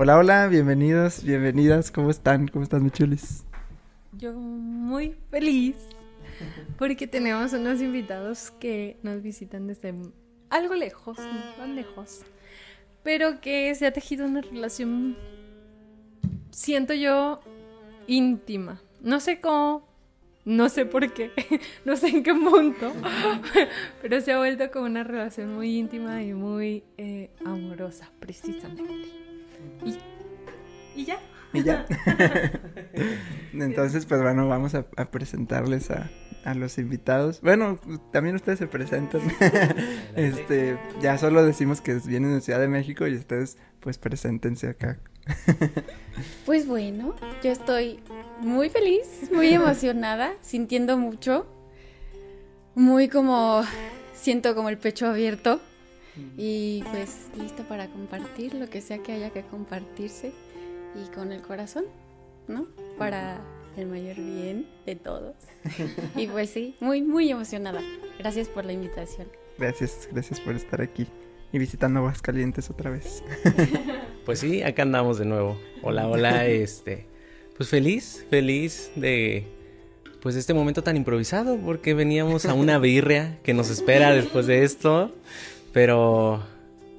Hola, hola, bienvenidos, bienvenidas, ¿cómo están? ¿Cómo están, mi chulis? Yo muy feliz porque tenemos unos invitados que nos visitan desde algo lejos, no tan lejos, pero que se ha tejido una relación, siento yo, íntima. No sé cómo, no sé por qué, no sé en qué punto, pero se ha vuelto como una relación muy íntima y muy eh, amorosa, precisamente. Y, ya. Y ya. Entonces, pues bueno, vamos a, presentarles a, a, los invitados. Bueno, también ustedes se presentan. este, ya solo decimos que vienen de Ciudad de México y ustedes, pues, preséntense acá. pues bueno, yo estoy muy feliz, muy emocionada, sintiendo mucho. Muy como, siento como el pecho abierto y pues listo para compartir lo que sea que haya que compartirse y con el corazón, ¿no? Para el mayor bien de todos. y pues sí, muy, muy emocionada. Gracias por la invitación. Gracias, gracias por estar aquí y visitando Aguascalientes otra vez. pues sí, acá andamos de nuevo. Hola, hola, este, pues feliz, feliz de pues este momento tan improvisado porque veníamos a una birria que nos espera después de esto. Pero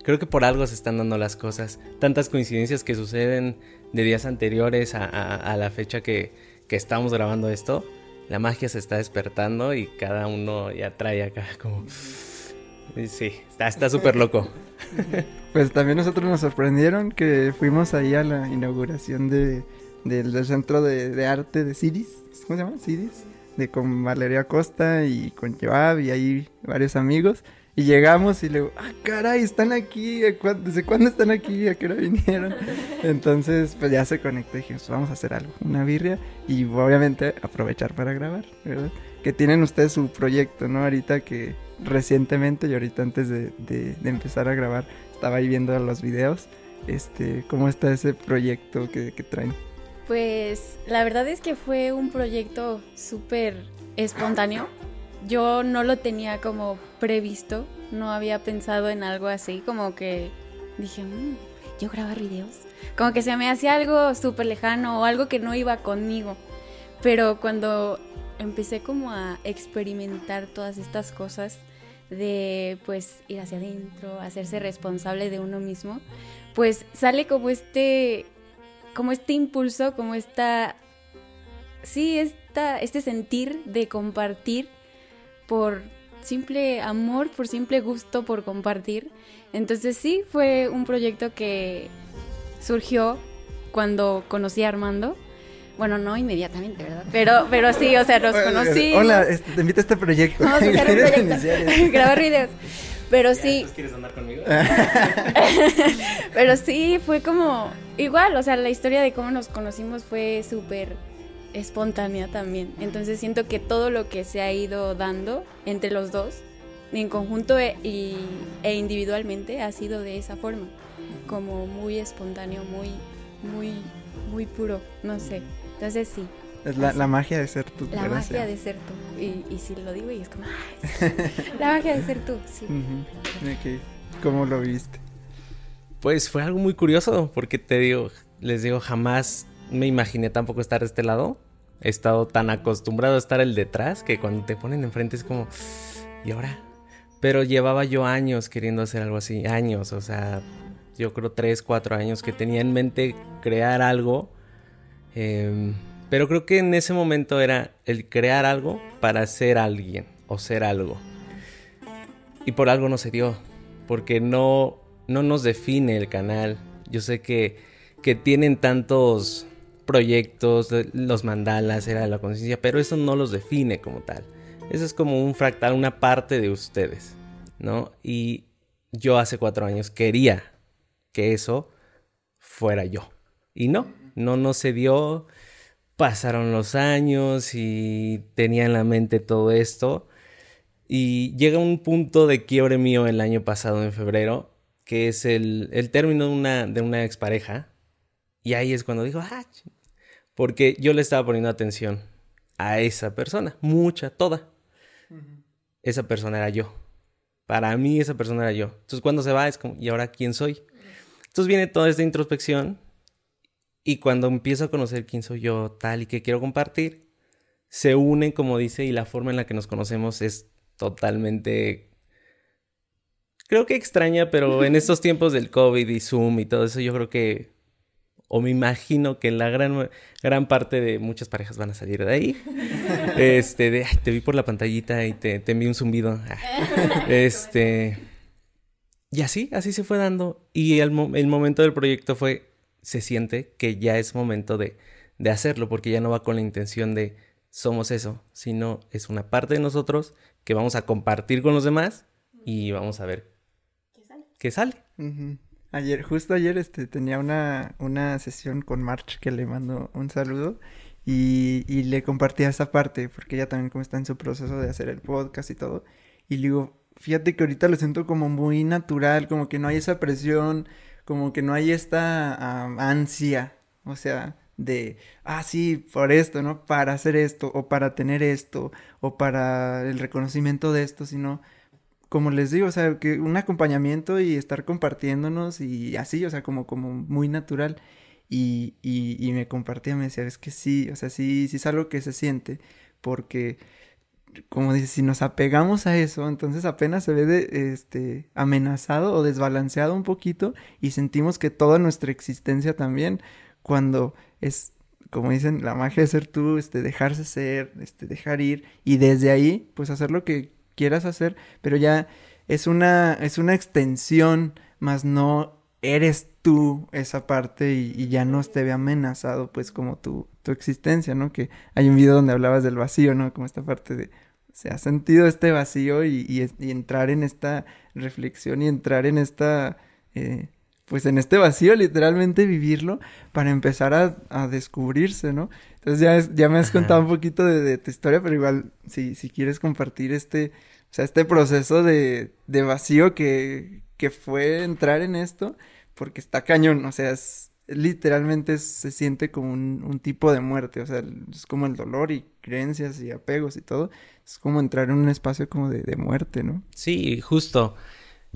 creo que por algo se están dando las cosas. Tantas coincidencias que suceden de días anteriores a, la fecha que, estamos grabando esto. La magia se está despertando y cada uno ya trae acá como... Sí, está súper loco. Pues también nosotros nos sorprendieron que fuimos ahí a la inauguración de, del, Centro de, Arte de Ciris. ¿Cómo se llama? Ciris. De con Valeria Costa y con Joab y ahí varios amigos. Y llegamos y le digo, ah, caray, están aquí, ¿desde cuándo están aquí? ¿A qué hora vinieron? Entonces, pues ya se conectó y dijimos, vamos a hacer algo, una birria y obviamente aprovechar para grabar, ¿verdad? Que tienen ustedes su proyecto, ¿no? Ahorita que recientemente y ahorita antes de, empezar a grabar, estaba ahí viendo los videos, este, ¿cómo está ese proyecto que, que traen? Pues la verdad es que fue un proyecto súper espontáneo yo no lo tenía como previsto, no había pensado en algo así, como que dije, mm, yo grabar videos. Como que se me hacía algo súper lejano o algo que no iba conmigo. Pero cuando empecé como a experimentar todas estas cosas de pues ir hacia adentro, hacerse responsable de uno mismo, pues sale como este como este impulso, como esta sí, esta este sentir de compartir por simple amor, por simple gusto, por compartir. Entonces sí, fue un proyecto que surgió cuando conocí a Armando. Bueno, no inmediatamente, ¿verdad? Pero, pero sí, o sea, nos conocí. Hola, este, te invito a este proyecto. Vamos a hacer un proyecto. Grabar videos. Pero sí. ¿Quieres andar conmigo? pero sí, fue como igual, o sea, la historia de cómo nos conocimos fue súper espontánea también. Entonces siento que todo lo que se ha ido dando entre los dos, en conjunto e, e individualmente, ha sido de esa forma, como muy espontáneo, muy, muy, muy puro, no sé. Entonces sí. Es la, la magia de ser tú. La magia de ser tú. Y, y si lo digo y es como, la magia de ser tú, sí. ¿Cómo lo viste? Pues fue algo muy curioso, porque te digo, les digo, jamás me imaginé tampoco estar de este lado. He estado tan acostumbrado a estar el detrás que cuando te ponen enfrente es como, ¿y ahora? Pero llevaba yo años queriendo hacer algo así, años, o sea, yo creo tres, cuatro años que tenía en mente crear algo. Em, pero creo que en ese momento era el crear algo para ser alguien o ser algo. Y por algo no se dio, porque no, no nos define el canal. Yo sé que, que tienen tantos proyectos, los mandalas, era la conciencia, pero eso no los define como tal. Eso es como un fractal, una parte de ustedes, ¿no? Y yo hace cuatro años quería que eso fuera yo. Y no, no, no se dio. Pasaron los años y tenía en la mente todo esto. Y llega un punto de quiebre mío el año pasado, en febrero, que es el, el término de una, de una expareja. Y ahí es cuando digo, ah, porque yo le estaba poniendo atención a esa persona, mucha, toda. Esa persona era yo. Para mí esa persona era yo. Entonces cuando se va es como, ¿y ahora quién soy? Entonces viene toda esta introspección Y cuando empiezo a conocer quién soy yo, tal y que quiero compartir, se unen, como dice, y la forma en la que nos conocemos es totalmente... Creo que extraña, pero en estos tiempos del COVID y Zoom y todo eso, yo creo que o me imagino que la gran, gran parte de muchas parejas van a salir de ahí. Este, de, te vi por la pantallita y te, te envié un zumbido. Ah. Este, y así, así se fue dando. Y el, el, momento del proyecto fue, se siente que ya es momento de, de hacerlo, porque ya no va con la intención de somos eso, sino es una parte de nosotros que vamos a compartir con los demás y vamos a ver qué sale. ¿Qué sale? Ayer, justo ayer, este, tenía una, una sesión con March que le mando un saludo y, y le compartía esa parte, porque ella también como está en su proceso de hacer el podcast y todo. Y le digo, fíjate que ahorita lo siento como muy natural, como que no hay esa presión, como que no hay esta ansia, o sea, de, ah, sí, por esto, ¿no? Para hacer esto, o para tener esto, o para el reconocimiento de esto, sino como les digo, o sea, que un acompañamiento y estar compartiéndonos y así, o sea, como, como muy natural. Y, y, y me compartía, me decía, es que sí, o sea, sí, sí es algo que se siente, porque, como dice, si nos apegamos a eso, entonces apenas se ve de, este, amenazado o desbalanceado un poquito y sentimos que toda nuestra existencia también, cuando es como dicen, la magia de ser tú, este, dejarse ser, este, dejar ir y desde ahí, pues hacer lo que quieras hacer, pero ya es una, es una extensión, más no eres tú esa parte y, ya no te ve amenazado pues como tu, tu existencia, ¿no? Que hay un video donde hablabas del vacío, ¿no? Como esta parte de, se ha sentido este vacío y, y, entrar en esta reflexión y entrar en esta, eh, pues en este vacío, literalmente vivirlo para empezar a, a descubrirse, ¿no? Entonces ya, ya me has contado un poquito de, de, tu historia, pero igual si, si quieres compartir este, o sea, este proceso de, de vacío que, que fue entrar en esto, porque está cañón, o sea, es, literalmente se siente como un, un, tipo de muerte, o sea, es como el dolor y creencias y apegos y todo, es como entrar en un espacio como de, de muerte, ¿no? Sí, justo.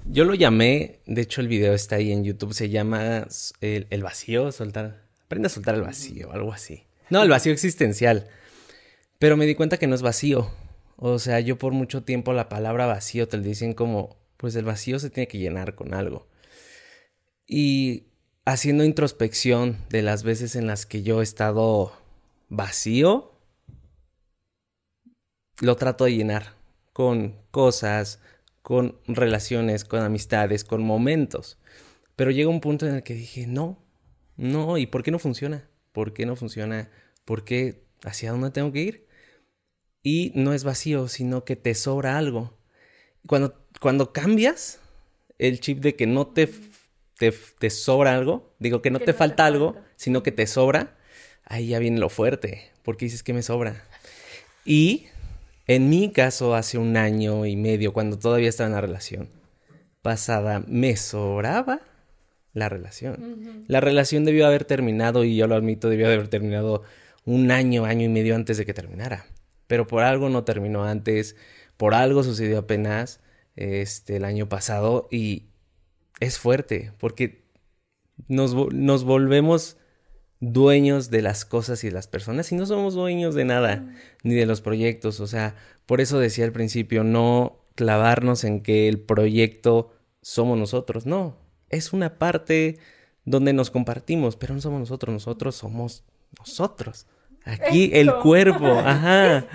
Yo lo llamé, de hecho el video está ahí en YouTube, se llama el, vacío, soltar, aprende a soltar el vacío, algo así. No, el vacío existencial. Pero me di cuenta que no es vacío, o sea, yo por mucho tiempo la palabra vacío te lo dicen como, pues el vacío se tiene que llenar con algo. Y haciendo introspección de las veces en las que yo he estado vacío, lo trato de llenar con cosas, con relaciones, con amistades, con momentos. Pero llega un punto en el que dije, no, no, ¿y por qué no funciona? ¿Por qué no funciona? ¿Por qué? ¿Hacia dónde tengo que ir? y no es vacío, sino que te sobra algo. Cuando, cuando cambias el chip de que no te, te, sobra algo, digo que no te falta algo, sino que te sobra, ahí ya viene lo fuerte, porque dices que me sobra. Y en mi caso, hace un año y medio, cuando todavía estaba en la relación pasada, me sobraba la relación. La relación debió haber terminado, y yo lo admito, debió haber terminado un año, año y medio antes de que terminara pero por algo no terminó antes, por algo sucedió apenas este, el año pasado y es fuerte porque nos, nos volvemos dueños de las cosas y de las personas y no somos dueños de nada, ni de los proyectos. O sea, por eso decía al principio, no clavarnos en que el proyecto somos nosotros. No, es una parte donde nos compartimos, pero no somos nosotros, nosotros somos nosotros. Aquí el cuerpo, ajá.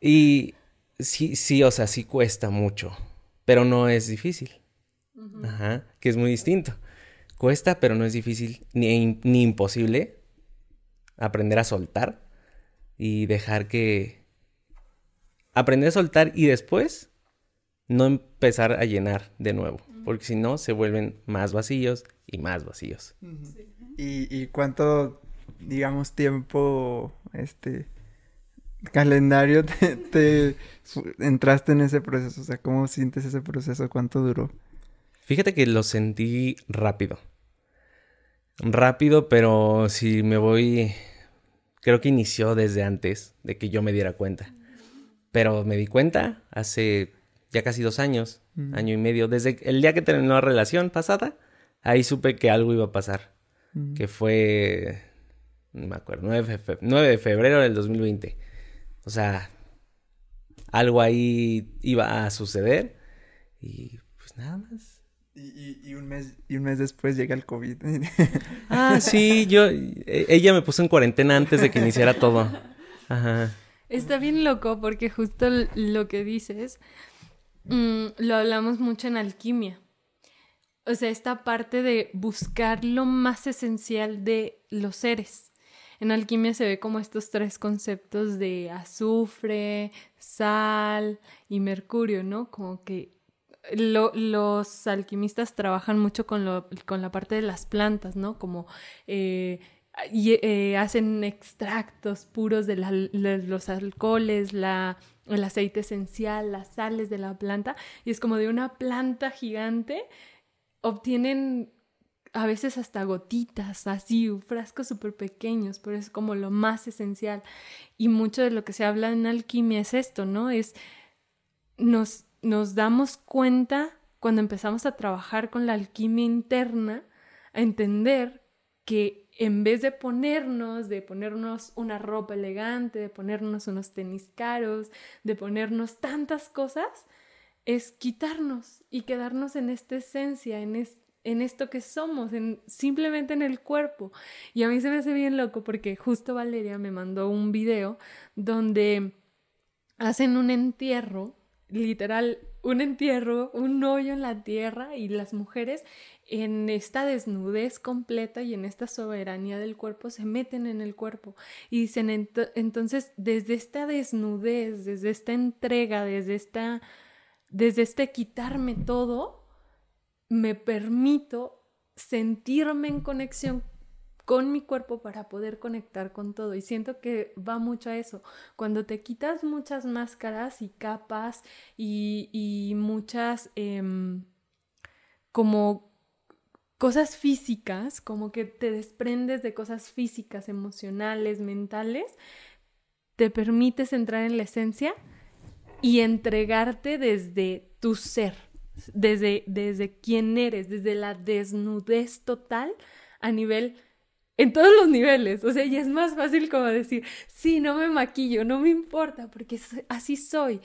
Y sí, sí, o sea, sí cuesta mucho, pero no es difícil. Ajá, que es muy distinto. Cuesta, pero no es difícil ni, ni imposible aprender a soltar y dejar que... Aprender a soltar y después no empezar a llenar de nuevo, porque si no se vuelven más vacíos y más vacíos. ¿Y, ¿Y cuánto digamos, tiempo, este, calendario te, entraste en ese proceso? O sea, ¿cómo sientes ese proceso? ¿Cuánto duró? Fíjate que lo sentí rápido. Rápido, pero si me voy, creo que inició desde antes de que yo me diera cuenta. Pero me di cuenta hace ya casi dos años, año y medio, desde el día que terminó la relación pasada, ahí supe que algo iba a pasar. Mm. que fue, no me acuerdo, 9 de, fe- 9 de febrero del 2020. O sea, algo ahí iba a suceder y pues nada más. Y, y- y un mes, y un mes después llega el COVID. Ah, sí, yo, e- ella me puso en cuarentena antes de que iniciara todo. Ajá. Está bien loco porque justo lo que dices mm, lo hablamos mucho en alquimia. O sea, esta parte de buscar lo más esencial de los seres. En alquimia se ve como estos tres conceptos de azufre, sal y mercurio, ¿no? Como que lo- los alquimistas trabajan mucho con, lo- con la parte de las plantas, ¿no? Como eh, y, eh, hacen extractos puros de, los alcoholes, el aceite esencial, las sales de la planta, y es como de una planta gigante, obtienen a veces hasta gotitas, así, frascos súper pequeños, pero es como lo más esencial. Y mucho de lo que se habla en alquimia es esto, ¿no? Es nos, nos damos cuenta cuando empezamos a trabajar con la alquimia interna, a entender que en vez de ponernos, de ponernos una ropa elegante, de ponernos unos tenis caros, de ponernos tantas cosas, es quitarnos y quedarnos en esta esencia, en, es- en esto que somos, en, simplemente en el cuerpo. Y a mí se me hace bien loco porque justo Valeria me mandó un video donde hacen un entierro, literal, un entierro, un hoyo en la tierra y las mujeres en esta desnudez completa y en esta soberanía del cuerpo se meten en el cuerpo. Y dicen ento- entonces desde esta desnudez, desde esta entrega, desde esta desde este quitarme todo, me permito sentirme en conexión con mi cuerpo para poder conectar con todo. Y siento que va mucho a eso. Cuando te quitas muchas máscaras y capas y, y muchas em, como cosas físicas, como que te desprendes de cosas físicas, emocionales, mentales, te permites entrar en la esencia y entregarte desde tu ser, desde, desde quién eres, desde la desnudez total a nivel, en todos los niveles. O sea, y es más fácil como decir, sí, no me maquillo, no me importa, porque así soy.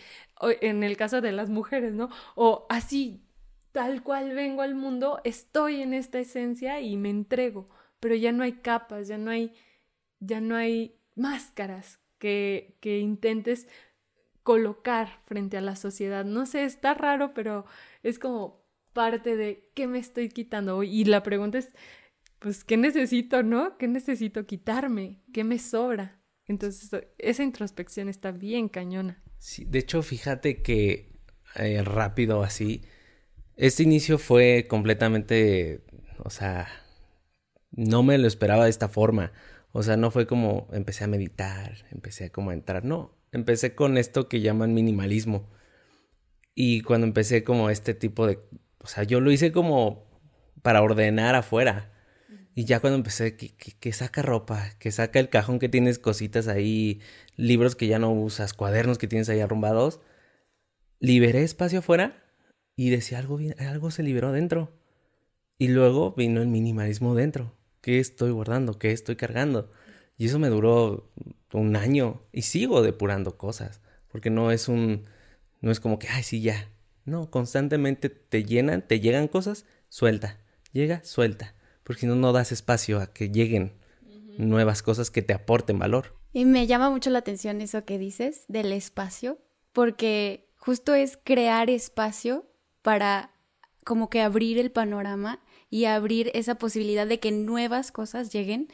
En el caso de las mujeres, ¿no? O así, tal cual vengo al mundo, estoy en esta esencia y me entrego. Pero ya no hay capas, ya no hay, ya no hay máscaras que, que intentes colocar frente a la sociedad. No sé, está raro, pero es como parte de qué me estoy quitando. Y la pregunta es, pues, ¿qué necesito, no? ¿Qué necesito quitarme? ¿Qué me sobra? Entonces, esa introspección está bien cañona. Sí, de hecho, fíjate que eh, rápido así, este inicio fue completamente, o sea, no me lo esperaba de esta forma. O sea, no fue como empecé a meditar, empecé como a entrar, no, empecé con esto que llaman minimalismo. Y cuando empecé como este tipo de, o sea, yo lo hice como para ordenar afuera. Y ya cuando empecé, que, que, saca ropa, que saca el cajón que tienes cositas ahí, libros que ya no usas, cuadernos que tienes ahí arrumbados, liberé espacio afuera y decía algo algo se liberó dentro. Y luego vino el minimalismo dentro. ¿Qué estoy guardando? ¿Qué estoy cargando? Y eso me duró un año y sigo depurando cosas, porque no es un, no es como que, ay, sí, ya. No, constantemente te llenan, te llegan cosas, suelta, llega, suelta, porque si no, no das espacio a que lleguen nuevas cosas que te aporten valor. Y me llama mucho la atención eso que dices del espacio, porque justo es crear espacio para como que abrir el panorama y abrir esa posibilidad de que nuevas cosas lleguen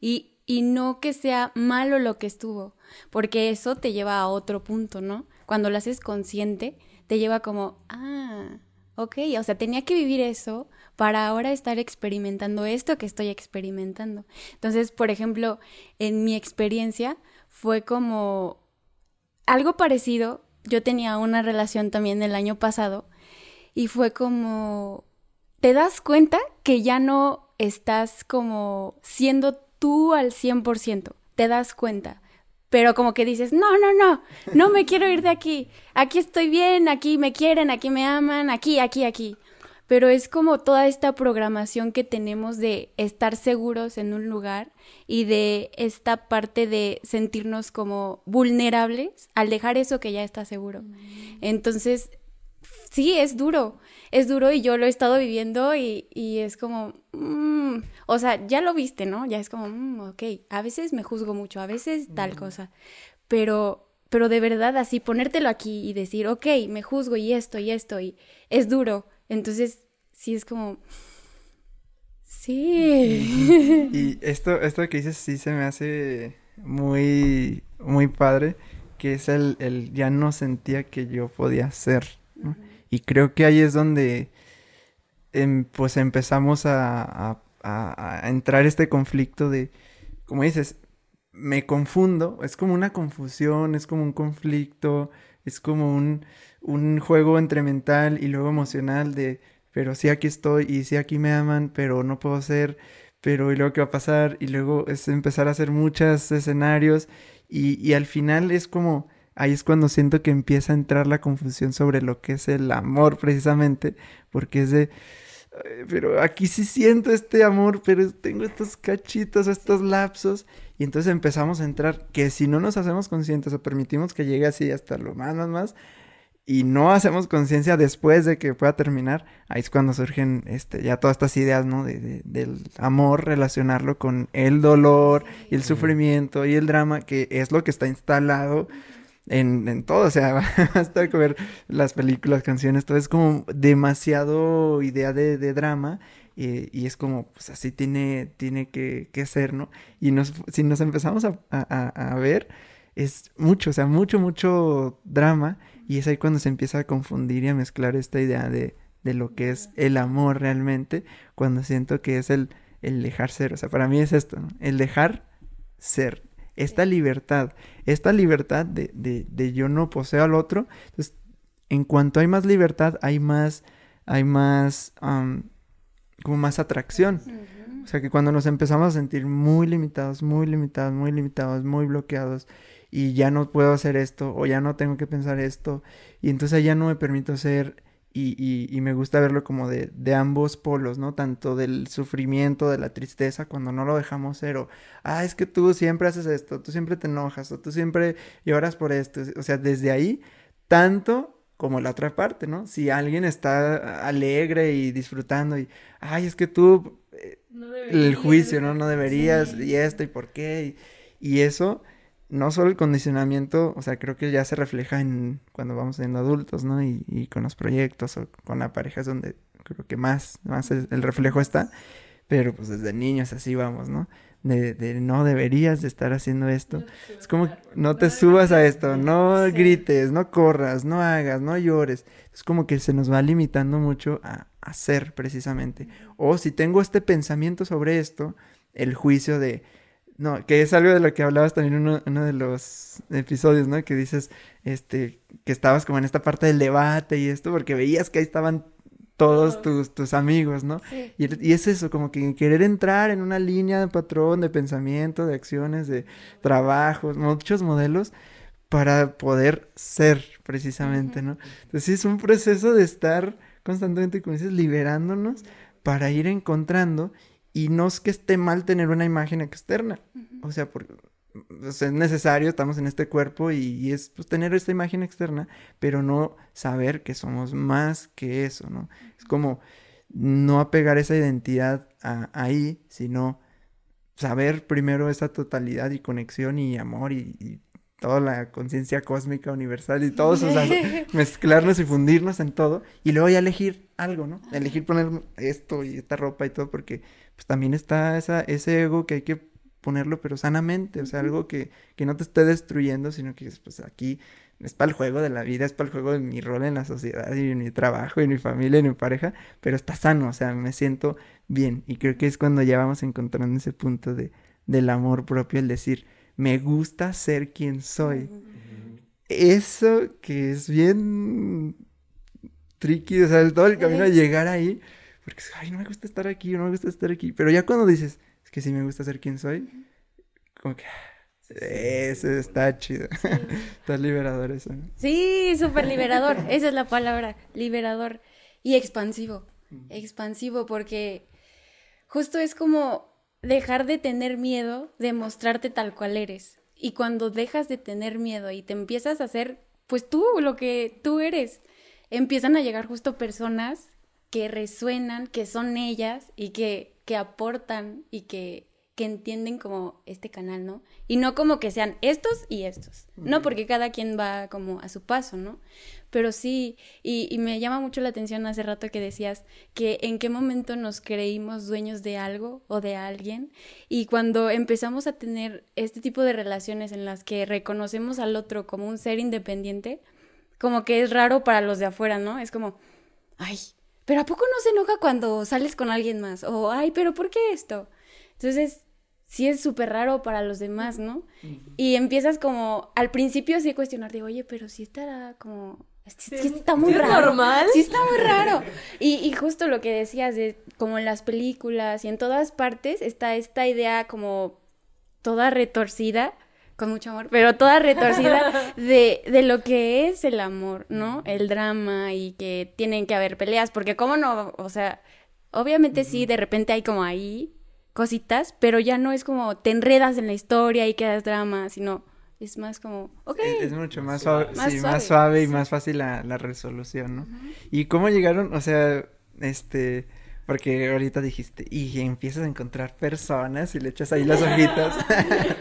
y, y no que sea malo lo que estuvo, porque eso te lleva a otro punto, ¿no? Cuando lo haces consciente, te lleva como, ah, ok, o sea, tenía que vivir eso para ahora estar experimentando esto que estoy experimentando. Entonces, por ejemplo, en mi experiencia fue como algo parecido. Yo tenía una relación también el año pasado y fue como, te das cuenta que ya no estás como siendo tú al 100%, te das cuenta. Pero como que dices, no, no, no, no me quiero ir de aquí. Aquí estoy bien, aquí me quieren, aquí me aman, aquí, aquí, aquí. pero es como toda esta programación que tenemos de estar seguros en un lugar y de esta parte de sentirnos como vulnerables al dejar eso que ya está seguro. Mm. Entonces, sí, es duro, es duro y yo lo he estado viviendo y, es como, mm, o sea, ya lo viste, ¿no? Ya es como, mm, ok, a veces me juzgo mucho, a veces tal cosa, pero pero de verdad así ponértelo aquí y decir, ok, me juzgo y esto y esto y es duro, entonces, sí es como... Sí. Y esto, esto que dices sí se me hace muy, muy padre, que es el, el ya no sentía que yo podía hacer. Y creo que ahí es donde em, pues empezamos a, a, entrar este conflicto de, como dices, me confundo, es como una confusión, es como un conflicto, es como un, un juego entre mental y luego emocional de, pero sí aquí estoy y sí aquí me aman, pero no puedo ser, pero y luego qué va a pasar y luego es empezar a hacer muchos escenarios y, y al final es como, ahí es cuando siento que empieza a entrar la confusión sobre lo que es el amor precisamente, porque es de, pero aquí sí siento este amor, pero tengo estos cachitos, estos lapsos. Y entonces empezamos a entrar, que si no nos hacemos conscientes o permitimos que llegue así hasta lo más, más, más, y no hacemos conciencia después de que pueda terminar, ahí es cuando surgen este, ya todas estas ideas, ¿no? De, del amor, relacionarlo con el dolor y el sufrimiento y el drama, que es lo que está instalado en, en todo, o sea, basta con ver las películas, canciones, todo es como demasiado idea de, de drama eh, y es como, pues así tiene, tiene que, que ser, ¿no? Y nos, si nos empezamos a, a, a ver, es mucho, o sea, mucho, mucho drama y es ahí cuando se empieza a confundir y a mezclar esta idea de, de lo que es el amor realmente, cuando siento que es el, el dejar ser. O sea, para mí es esto, ¿no? El dejar ser. Esta libertad, esta libertad de, de, de yo no poseo al otro. Entonces, en cuanto hay más libertad, hay más, hay más, como más atracción. O sea, que cuando nos empezamos a sentir muy limitados, muy limitados, muy limitados, muy bloqueados, y ya no puedo hacer esto o ya no tengo que pensar esto y entonces ya no me permito ser y, y, y me gusta verlo como de, de, ambos polos, ¿no? Tanto del sufrimiento, de la tristeza, cuando no lo dejamos ser, o, ah, es que tú siempre haces esto, tú siempre te enojas, o tú siempre lloras por esto, o sea, desde ahí, tanto como la otra parte, ¿no? Si alguien está alegre y disfrutando y, ay, es que tú, eh, no el juicio, ¿no? No deberías, y esto, y por qué, y, y eso no solo el condicionamiento, o sea, creo que ya se refleja en cuando vamos siendo adultos, ¿no? Y, y con los proyectos o con la pareja es donde creo que más, más el reflejo está, pero pues desde niños así vamos, ¿no? De, de no deberías de estar haciendo esto. Es como, no te subas a esto, no grites, no corras, no hagas, no llores. Es como que se nos va limitando mucho a hacer precisamente. O si tengo este pensamiento sobre esto, el juicio de, no, que es algo de lo que hablabas también en uno, uno, de los episodios, ¿no? Que dices, este, que estabas como en esta parte del debate y esto, porque veías que ahí estaban todos tus, tus amigos, ¿no? Sí. Y, y, es eso, como que querer entrar en una línea de patrón, de pensamiento, de acciones, de trabajos, muchos modelos para poder ser precisamente, ¿no? Entonces sí es un proceso de estar constantemente, como dices, liberándonos para ir encontrando y no es que esté mal tener una imagen externa. Uh -huh. O sea, porque es necesario, estamos en este cuerpo y, y es pues, tener esta imagen externa, pero no saber que somos más que eso, ¿no? Uh -huh. Es como no apegar esa identidad a, ahí, sino saber primero esa totalidad y conexión y amor y, y toda la conciencia cósmica universal y todos, o sea, mezclarnos y fundirnos en todo y luego ya elegir algo, ¿no? Elegir poner esto y esta ropa y todo porque pues también está esa, ese ego que hay que ponerlo pero sanamente, o sea, algo que, que no te esté destruyendo, sino que pues aquí es para el juego de la vida, es para el juego de mi rol en la sociedad y en mi trabajo y en mi familia y en mi pareja, pero está sano, o sea, me siento bien y creo que es cuando ya vamos encontrando ese punto de, del amor propio, el decir, me gusta ser quien soy. Uh -huh. Eso que es bien tricky, o sea, todo el camino a llegar ahí, porque, ay, no me gusta estar aquí, no me gusta estar aquí, pero ya cuando dices, es que sí me gusta ser quien soy, como que... Eso está chido. Sí. está liberador eso. ¿no? Sí, súper liberador. Esa es la palabra. Liberador. Y expansivo. expansivo porque justo es como dejar de tener miedo de mostrarte tal cual eres. Y cuando dejas de tener miedo y te empiezas a hacer, pues tú, lo que tú eres, empiezan a llegar justo personas que resuenan, que son ellas y que, que aportan y que, que entienden como este canal, ¿no? Y no como que sean estos y estos, no porque cada quien va como a su paso, ¿no? Pero sí, y, y, me llama mucho la atención hace rato que decías que en qué momento nos creímos dueños de algo o de alguien y cuando empezamos a tener este tipo de relaciones en las que reconocemos al otro como un ser independiente, como que es raro para los de afuera, ¿no? Es como, ay, pero ¿a poco no se enoja cuando sales con alguien más? O, ay, pero ¿por qué esto? Entonces, sí es súper raro para los demás, ¿no? Y empiezas como, al principio sí a cuestionar, de, oye, pero sí estará como Sí, está muy raro. normal? Sí, está muy raro. Y, y, justo lo que decías, de como en las películas y en todas partes está esta idea como toda retorcida, con mucho amor, pero toda retorcida de, de lo que es el amor, ¿no? El drama y que tienen que haber peleas, porque cómo no, o sea, obviamente sí, de repente hay como ahí cositas, pero ya no es como te enredas en la historia y quedas drama, sino es más como, ok. Es, es mucho más suave, más, sí, suave. más suave y más fácil la, la resolución, ¿no? Uh -huh. ¿Y cómo llegaron? O sea, este, porque ahorita dijiste, y empiezas a encontrar personas y le echas ahí las hojitas.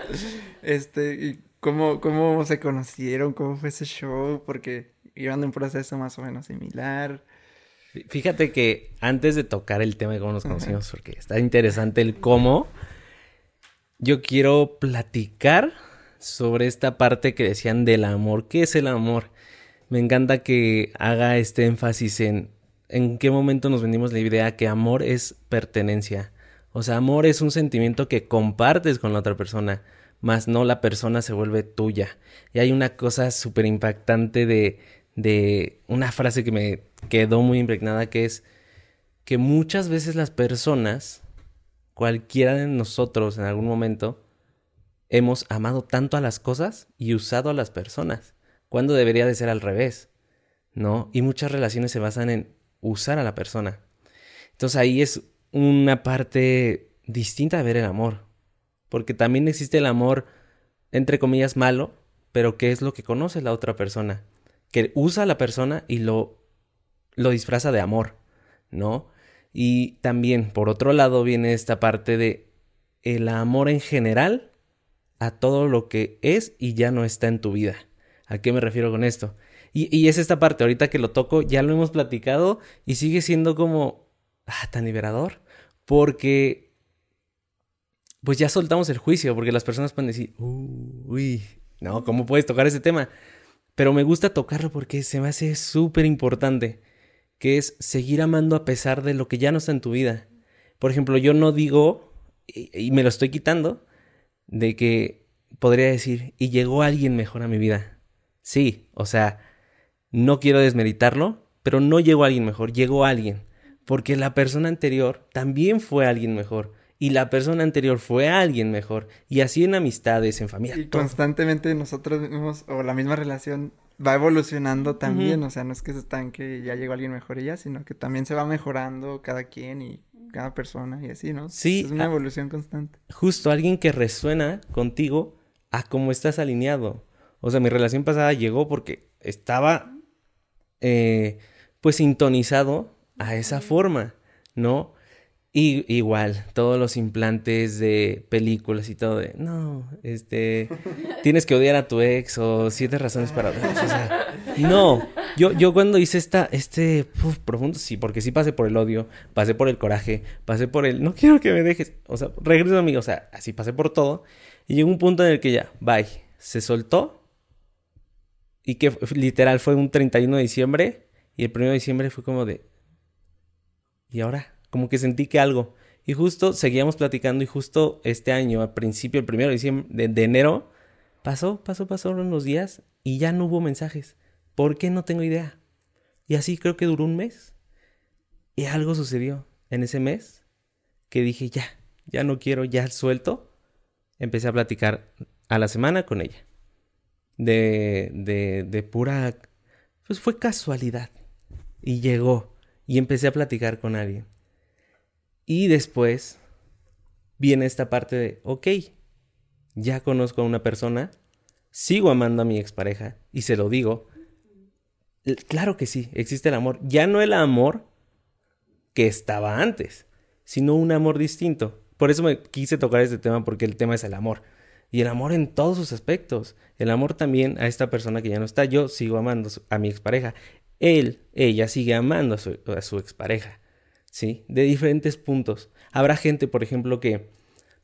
este, y cómo, cómo se conocieron, cómo fue ese show, porque iban de un proceso más o menos similar. Fíjate que antes de tocar el tema de cómo nos conocimos, porque está interesante el cómo, yo quiero platicar sobre esta parte que decían del amor. ¿Qué es el amor? Me encanta que haga este énfasis en en qué momento nos vendimos la idea que amor es pertenencia. O sea, amor es un sentimiento que compartes con la otra persona, más no la persona se vuelve tuya. Y hay una cosa súper impactante de, de una frase que me quedó muy impregnada que es que muchas veces las personas, cualquiera de nosotros en algún momento, hemos amado tanto a las cosas y usado a las personas, cuando debería de ser al revés, ¿no? Y muchas relaciones se basan en usar a la persona. Entonces ahí es una parte distinta de ver el amor, porque también existe el amor, entre comillas, malo, pero que es lo que conoce la otra persona, que usa a la persona y lo, lo disfraza de amor, ¿no? Y también, por otro lado, viene esta parte de el amor en general a todo lo que es y ya no está en tu vida. ¿A qué me refiero con esto? Y, y, es esta parte, ahorita que lo toco, ya lo hemos platicado y sigue siendo como ah, tan liberador. Porque pues ya soltamos el juicio, porque las personas pueden decir, uy, no, ¿cómo puedes tocar ese tema? Pero me gusta tocarlo porque se me hace súper importante, que es seguir amando a pesar de lo que ya no está en tu vida. Por ejemplo, yo no digo, y, y me lo estoy quitando, de que podría decir, y llegó alguien mejor a mi vida. Sí, o sea, no quiero desmeritarlo, pero no llegó alguien mejor, llegó alguien. Porque la persona anterior también fue alguien mejor. Y la persona anterior fue alguien mejor. Y así en amistades, en familia. Y todo. constantemente nosotros mismos, o la misma relación, va evolucionando también. Uh -huh. O sea, no es que se estanque y ya llegó alguien mejor y ya, sino que también se va mejorando cada quien y cada persona y así, ¿no? Sí. Es una evolución constante. Justo alguien que resuena contigo a cómo estás alineado. O sea, mi relación pasada llegó porque estaba eh, pues sintonizado a esa forma, ¿no? Y igual, todos los implantes de películas y todo de, no, este, tienes que odiar a tu ex o siete razones para... O sea, no, yo, yo cuando hice esta, este, uf, profundo, sí, porque sí pasé por el odio, pasé por el coraje, pasé por el, no quiero que me dejes, o sea, regreso a mí, o sea, así pasé por todo, y llegó un punto en el que ya, bye, se soltó, y que literal fue un 31 de diciembre, y el 1 de diciembre fue como de, ¿y ahora? como que sentí que algo. Y justo seguíamos platicando y justo este año, al principio, el primero de, diciembre, de, enero, pasó, pasó, pasó unos días y ya no hubo mensajes. ¿Por qué? No tengo idea. Y así creo que duró un mes. Y algo sucedió en ese mes que dije, ya, ya no quiero, ya suelto. Empecé a platicar a la semana con ella. De, de, de pura... Pues fue casualidad. Y llegó. y empecé a platicar con alguien. Y después viene esta parte de, ok, ya conozco a una persona, sigo amando a mi expareja y se lo digo. Claro que sí, existe el amor. Ya no el amor que estaba antes, sino un amor distinto. Por eso me quise tocar este tema porque el tema es el amor. Y el amor en todos sus aspectos. El amor también a esta persona que ya no está. Yo sigo amando a mi expareja. Él, ella sigue amando a su, a su expareja. ¿Sí? De diferentes puntos. Habrá gente, por ejemplo, que,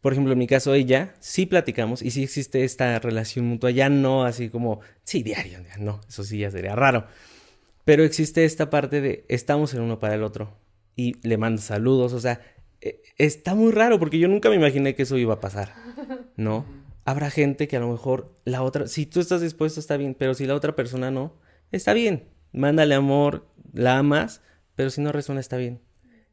por ejemplo, en mi caso, ella, sí platicamos y sí existe esta relación mutua. Ya no así como, sí, diario, no, eso sí ya sería raro. Pero existe esta parte de estamos el uno para el otro. Y le manda saludos, o sea, e, está muy raro porque yo nunca me imaginé que eso iba a pasar. ¿No? Habrá gente que a lo mejor la otra, si tú estás dispuesto está bien, pero si la otra persona no, está bien. Mándale amor, la amas, pero si no resuena está bien.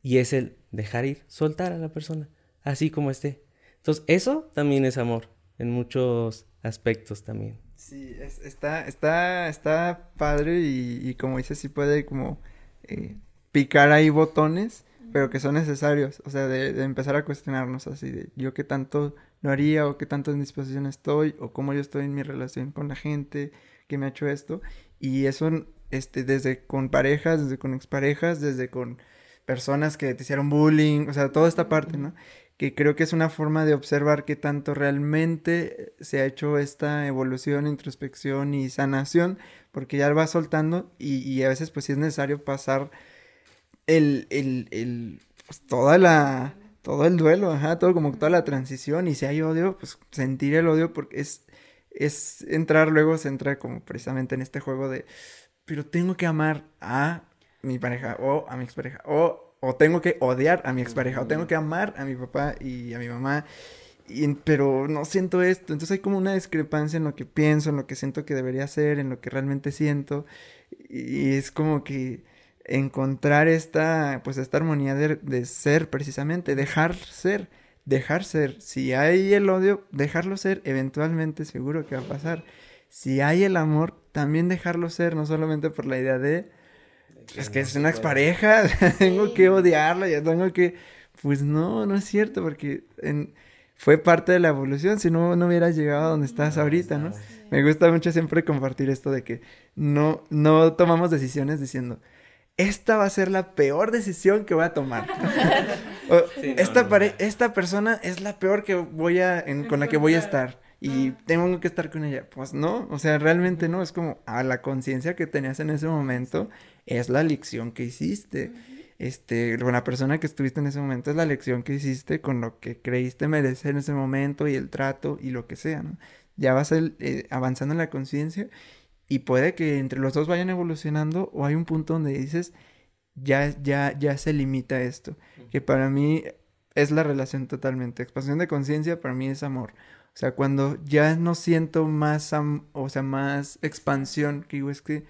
Y es el dejar ir, soltar a la persona, así como esté. Entonces, eso también es amor, en muchos aspectos también. Sí, está, está, está padre y, como dices, sí puede como eh, picar ahí botones, pero que son necesarios, o sea, de, de empezar a cuestionarnos así, de yo qué tanto lo haría o qué tanto en disposición estoy o cómo yo estoy en mi relación con la gente que me ha hecho esto y eso este desde con parejas, desde con exparejas, desde con personas que te hicieron bullying, o sea, toda esta parte, ¿no? Que creo que es una forma de observar qué tanto realmente se ha hecho esta evolución, introspección y sanación, porque ya lo va soltando y, a veces pues sí es necesario pasar el, el, el pues, toda la, todo el duelo, ajá, todo como toda la transición y si hay odio, pues sentir el odio porque es, es entrar luego, se entra como precisamente en este juego de, pero tengo que amar a mi pareja o a mi expareja o, o tengo que odiar a mi expareja o tengo que amar a mi papá y a mi mamá. Y, pero no siento esto, entonces hay como una discrepancia en lo que pienso, en lo que siento que debería ser, en lo que realmente siento, y es como que encontrar esta, pues esta armonía de, ser precisamente, dejar ser, dejar ser. Si hay el odio, dejarlo ser, eventualmente seguro que va a pasar. Si hay el amor, también dejarlo ser, no solamente por la idea de, es que es una expareja, tengo que odiarla, ya tengo que, pues no, no es cierto, porque fue parte de la evolución, si no, no hubieras llegado a donde estás ahorita, ¿no? Me gusta mucho siempre compartir esto de que no, no tomamos decisiones diciendo, esta va a ser la peor decisión que voy a tomar. esta, esta persona es la peor que voy a, con la que voy a estar y tengo que estar con ella. Pues no, o sea, realmente no, es como a la conciencia que tenías en ese momento es la lección que hiciste. Este, con la persona que estuviste en ese momento es la lección que hiciste con lo que creíste merecer en ese momento y el trato y lo que sea, ¿no? Ya vas eh, avanzando en la conciencia y puede que entre los dos vayan evolucionando o hay un punto donde dices, ya, ya, ya se limita esto. Que para mí es la relación totalmente. Expansión de conciencia para mí es amor. O sea, cuando ya no siento más, o sea, más expansión, que digo, es que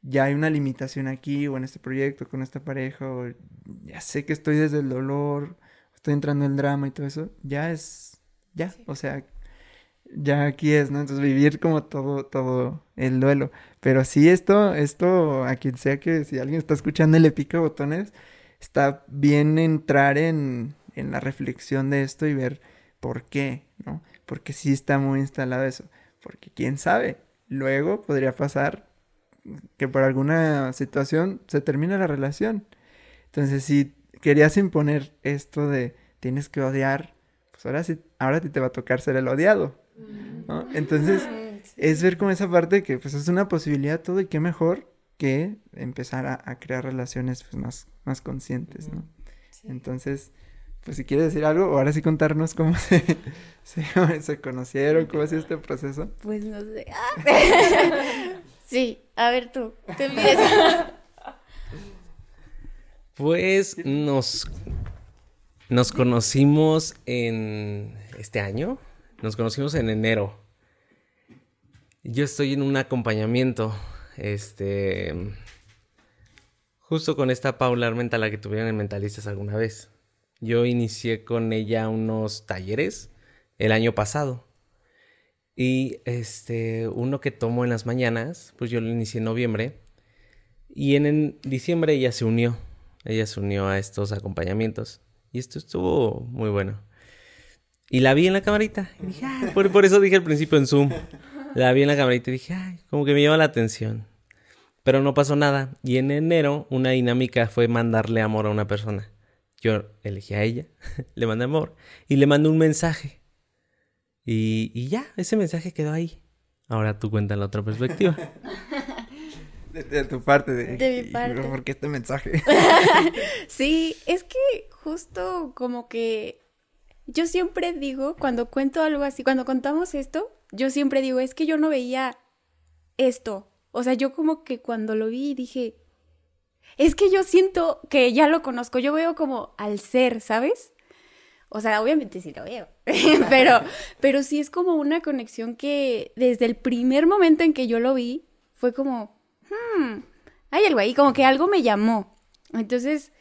ya hay una limitación aquí o en este proyecto con esta pareja o ya sé que estoy desde el dolor, estoy entrando en el drama y todo eso, ya es, ya, o sea, ya aquí es, ¿no? Entonces vivir como todo, todo el duelo. Pero sí, esto, esto, a quien sea que si alguien está escuchando y le pica botones, está bien entrar en, en la reflexión de esto y ver por qué, ¿no? Porque sí está muy instalado eso. Porque quién sabe, luego podría pasar que por alguna situación se termina la relación. Entonces, si querías imponer esto de tienes que odiar, pues ahora sí, ahora te va a tocar ser el odiado. Entonces, es ver como esa parte que pues es una posibilidad todo y qué mejor que empezar a, crear relaciones pues, más, más conscientes, ¿no? Entonces, pues si quieres decir algo, o ahora sí contarnos cómo se, se, conocieron, cómo ha sido este proceso. Pues no sé. sí, a ver tú, te Pues nos, nos conocimos en este año, nos conocimos en enero. Yo estoy en un acompañamiento, este, justo con esta Paula Armenta, la que tuvieron en Mentalistas alguna vez. Yo inicié con ella unos talleres el año pasado. Y este, uno que tomo en las mañanas, pues yo lo inicié en noviembre. Y en, en diciembre ella se unió. Ella se unió a estos acompañamientos. Y esto estuvo muy bueno. Y la vi en la camarita. Y dije, ay, por, por eso dije al principio en Zoom. La vi en la camarita y dije, ay, como que me llama la atención. Pero no pasó nada. Y en enero una dinámica fue mandarle amor a una persona. Yo elegí a ella, le mandé amor y le mandé un mensaje. Y, y ya, ese mensaje quedó ahí. Ahora tú cuentas la otra perspectiva. De, de tu parte. De, De mi parte. ¿Por qué este mensaje? Sí, es que justo como que yo siempre digo, cuando cuento algo así, cuando contamos esto, yo siempre digo, es que yo no veía esto. O sea, yo como que cuando lo vi dije, es que yo siento que ya lo conozco, yo veo como al ser, ¿sabes? O sea, obviamente sí lo veo, pero, pero sí es como una conexión que desde el primer momento en que yo lo vi, fue como, hmm, hay algo ahí, como que algo me llamó. Entonces,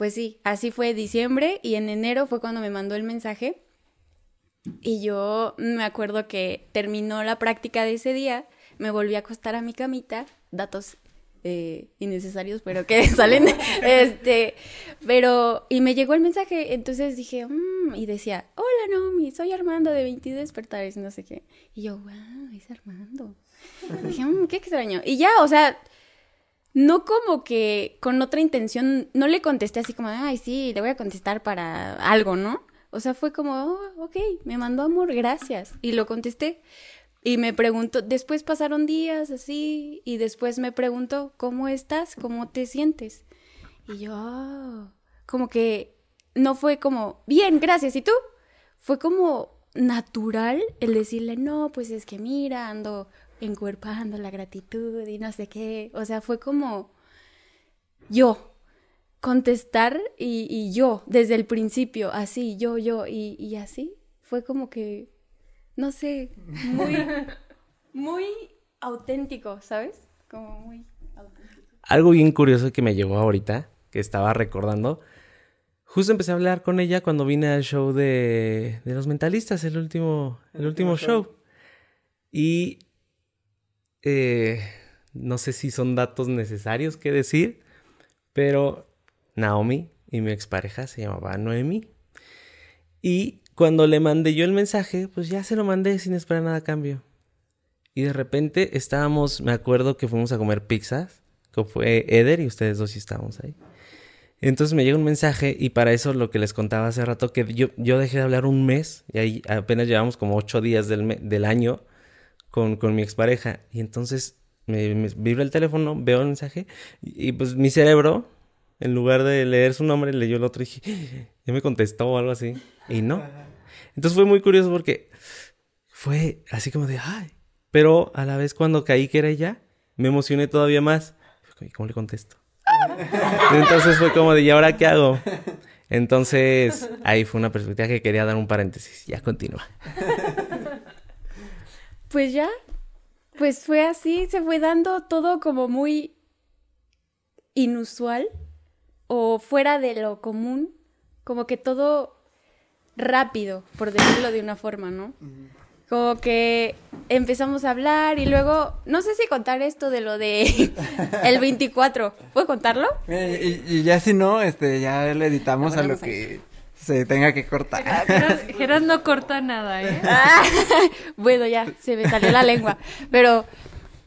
pues sí, así fue diciembre y en enero fue cuando me mandó el mensaje. Y yo me acuerdo que terminó la práctica de ese día, me volví a acostar a mi camita, datos eh, innecesarios, pero que salen, este, pero, y me llegó el mensaje, entonces dije, "Mm", y decía, hola Naomi, soy Armando de 22 despertares, no sé qué, y yo, wow, es Armando, Y dije, "Mm, qué extraño, y ya, o sea, no como que con otra intención, no le contesté así como, ay, sí, le voy a contestar para algo, ¿no? O sea, fue como, oh, ok, me mandó amor, gracias. Y lo contesté. Y me preguntó, después pasaron días así, y después me preguntó, ¿cómo estás? ¿Cómo te sientes? Y yo, "Ah", como que no fue como, bien, gracias, ¿y tú? Fue como natural el decirle, no, pues es que mira, ando encuerpando la gratitud y no sé qué. O sea, fue como yo contestar y, y yo desde el principio, así, yo, yo, y, y así. Fue como que, no sé, muy, muy auténtico, ¿sabes? Como muy auténtico. Algo bien curioso que me llegó ahorita, que estaba recordando. Justo empecé a hablar con ella cuando vine al show de, de los mentalistas, el último, el último show. Y eh, no sé si son datos necesarios que decir, pero Naomi y mi expareja se llamaba Noemi. Y cuando le mandé yo el mensaje, pues ya se lo mandé sin esperar nada a cambio. Y de repente estábamos, me acuerdo que fuimos a comer pizzas, que fue Eder y ustedes dos sí estábamos ahí. Entonces me llega un mensaje y para eso lo que les contaba hace rato, que yo, yo dejé de hablar un mes y ahí apenas llevamos como ocho días del, del año con, con mi expareja. Y entonces me, me vibra el teléfono, veo el mensaje y, y, pues mi cerebro, en lugar de leer su nombre, leyó el otro y dije, ya me contestó o algo así. Y no. Entonces fue muy curioso porque fue así como de, ay. Pero a la vez cuando caí que era ella, me emocioné todavía más. ¿Y cómo le contesto? Entonces fue como de, ¿y ahora qué hago? Entonces ahí fue una perspectiva que quería dar un paréntesis. Ya continúa. Pues ya, pues fue así, se fue dando todo como muy inusual o fuera de lo común, como que todo rápido, por decirlo de una forma, ¿no? Como que empezamos a hablar y luego, no sé si contar esto de lo de el 24, ¿puedo contarlo? Mira, y, y ya si no, este, ya le editamos a lo que se tenga que cortar. Geras, Geras no corta nada, ¿eh? Ah, bueno, ya, se me salió la lengua. Pero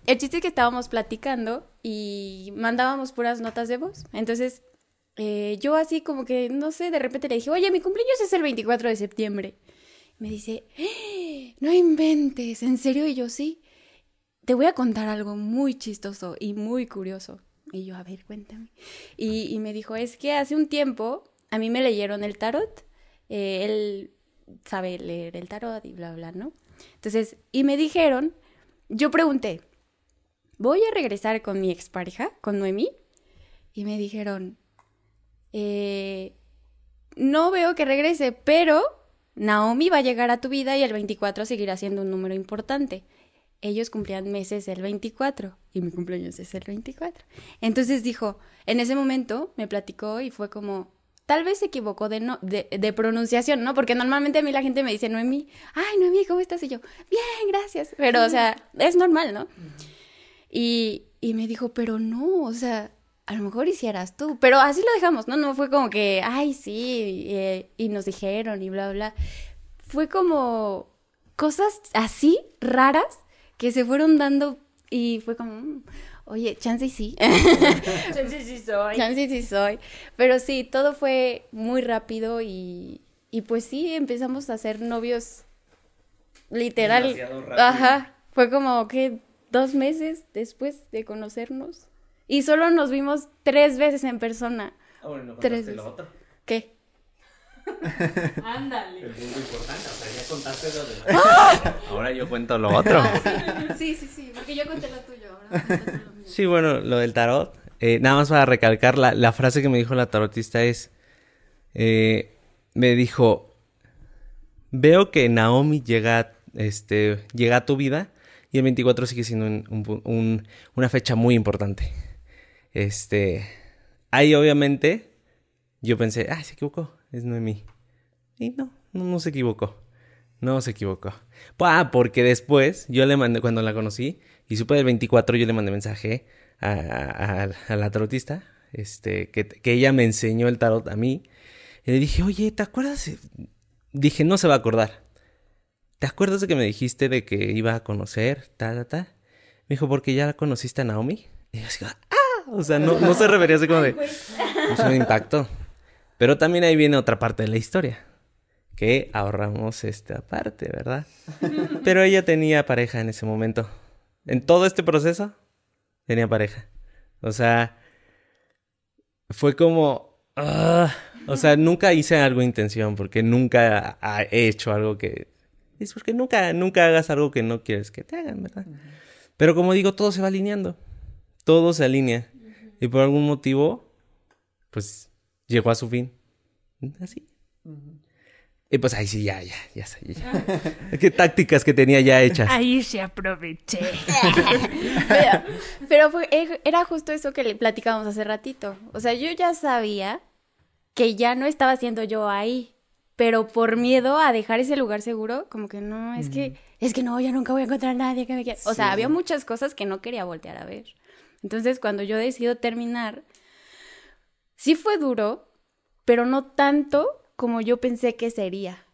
el chiste es que estábamos platicando y mandábamos puras notas de voz. Entonces, eh, yo así como que, no sé, de repente le dije, oye, mi cumpleaños es el 24 de septiembre. Me dice, "¡Eh! no inventes, ¿en serio? Y yo sí. Te voy a contar algo muy chistoso y muy curioso. Y yo, a ver, cuéntame. Y, y me dijo, es que hace un tiempo a mí me leyeron el tarot. Eh, él sabe leer el tarot y bla, bla, ¿no? Entonces, y me dijeron, yo pregunté, ¿voy a regresar con mi expareja, con Noemí? Y me dijeron, eh, no veo que regrese, pero Naomi va a llegar a tu vida y el 24 seguirá siendo un número importante. Ellos cumplían meses el 24 y mi cumpleaños es el 24. Entonces dijo, en ese momento me platicó y fue como, tal vez se equivocó de, no, de, de pronunciación, ¿no? Porque normalmente a mí la gente me dice, Noemí, ay, Noemí, ¿cómo estás? Y yo, bien, gracias. Pero, o sea, es normal, ¿no? Y, y me dijo, pero no, o sea, a lo mejor hicieras tú, pero así lo dejamos, ¿no? No fue como que, ay, sí, eh, y nos dijeron y bla, bla. Fue como cosas así raras que se fueron dando y fue como, mm, oye, chance sí. chance sí soy. Chance sí soy. Pero sí, todo fue muy rápido y, y pues sí, empezamos a ser novios literal. Ajá. Fue como que dos meses después de conocernos. Y solo nos vimos tres veces en persona. Ah, bueno, no Tres lo veces. otro. ¿Qué? Ándale. El punto importante, o sea, ya contaste lo de la... Ahora yo cuento lo otro. Sí, sí, sí, porque yo conté lo tuyo, ahora lo mío. Sí, bueno, lo del tarot. eh, nada más para recalcar, la, la frase que me dijo la tarotista es, eh, me dijo, veo que Naomi llega, este, llega a tu vida y el 24 sigue siendo un- un pu- un- una fecha muy importante. Este, ahí obviamente yo pensé, ah, se equivocó, es Noemí. Y no, no, no se equivocó. No se equivocó. Ah, porque después yo le mandé, cuando la conocí y supe del 24, yo le mandé mensaje a, a- a la tarotista, este, que, que ella me enseñó el tarot a mí. Y le dije, oye, ¿te acuerdas? Dije, no se va a acordar. ¿Te acuerdas de que me dijiste de que iba a conocer, ta, ta, ta? Me dijo, porque ya conociste a Naomi. Y yo así, ¡ah! O sea, no, no se refería así como de... Eso me impactó. Pero también ahí viene otra parte de la historia. Que ahorramos esta parte, ¿verdad? Pero ella tenía pareja en ese momento. En todo este proceso, tenía pareja. O sea, fue como... ah, o sea, nunca hice algo de intención porque nunca he hecho algo que... Es porque nunca, nunca hagas algo que no quieres que te hagan, ¿verdad? Pero como digo, todo se va alineando. Todo se alinea. Y por algún motivo, pues llegó a su fin. Así. Y pues ahí sí, ya, ya, ya sé. ya. Qué tácticas que tenía ya hechas. Ahí se aproveché. Pero, pero fue- e- era justo eso que le platicábamos hace ratito. O sea, yo ya sabía que ya no estaba siendo yo ahí, pero por miedo a dejar ese lugar seguro, como que no, es que, es que no, ya nunca voy a encontrar a nadie que me quiera. O sea, había muchas cosas que no quería voltear a ver. Entonces, cuando yo decido terminar, sí fue duro, pero no tanto como yo pensé que sería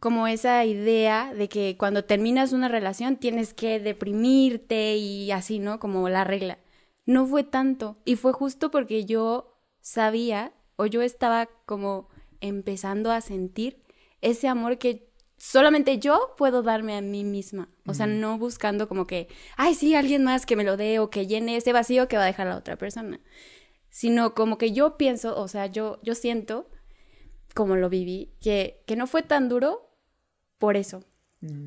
como esa idea de que cuando terminas una relación tienes que deprimirte y así, ¿no? Como la regla. No fue tanto. Y fue justo porque yo sabía o yo estaba como empezando a sentir ese amor que solamente yo puedo darme a mí misma. O sea, no buscando como que, ay, sí, alguien más que me lo dé o que llene ese vacío que va a dejar la otra persona. Sino como que yo pienso, o sea, yo, yo siento como lo viví, que, que no fue tan duro por eso,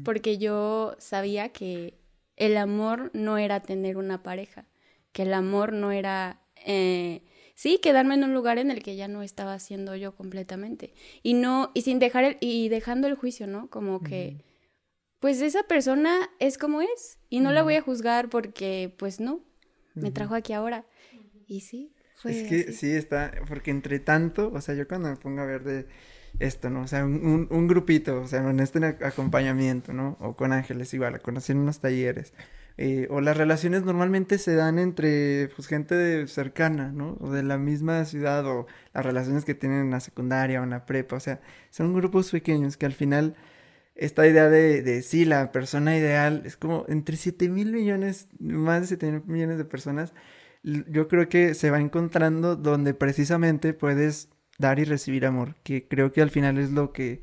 porque yo sabía que el amor no era tener una pareja, que el amor no era, eh, sí, quedarme en un lugar en el que ya no estaba siendo yo completamente, y no, y sin dejar, el, y dejando el juicio, ¿no? Como que, pues esa persona es como es, y no la voy a juzgar porque, pues no, me trajo aquí ahora, y sí. Fue Es que así. sí está, porque entre tanto, o sea, yo cuando me pongo a ver de esto, ¿no? O sea, un, un- un grupito, o sea, en este ac- acompañamiento, ¿no? O con Ángeles igual, conocí en unos talleres. eh, o las relaciones normalmente se dan entre, pues, gente de- cercana, ¿no? O de la misma ciudad, o las relaciones que tienen en la secundaria o en la prepa, o sea, son grupos pequeños que al final esta idea de, de sí, la persona ideal es como entre 7 mil millones, más de 7 mil millones de personas, yo creo que se va encontrando donde precisamente puedes dar y recibir amor, que creo que al final es lo que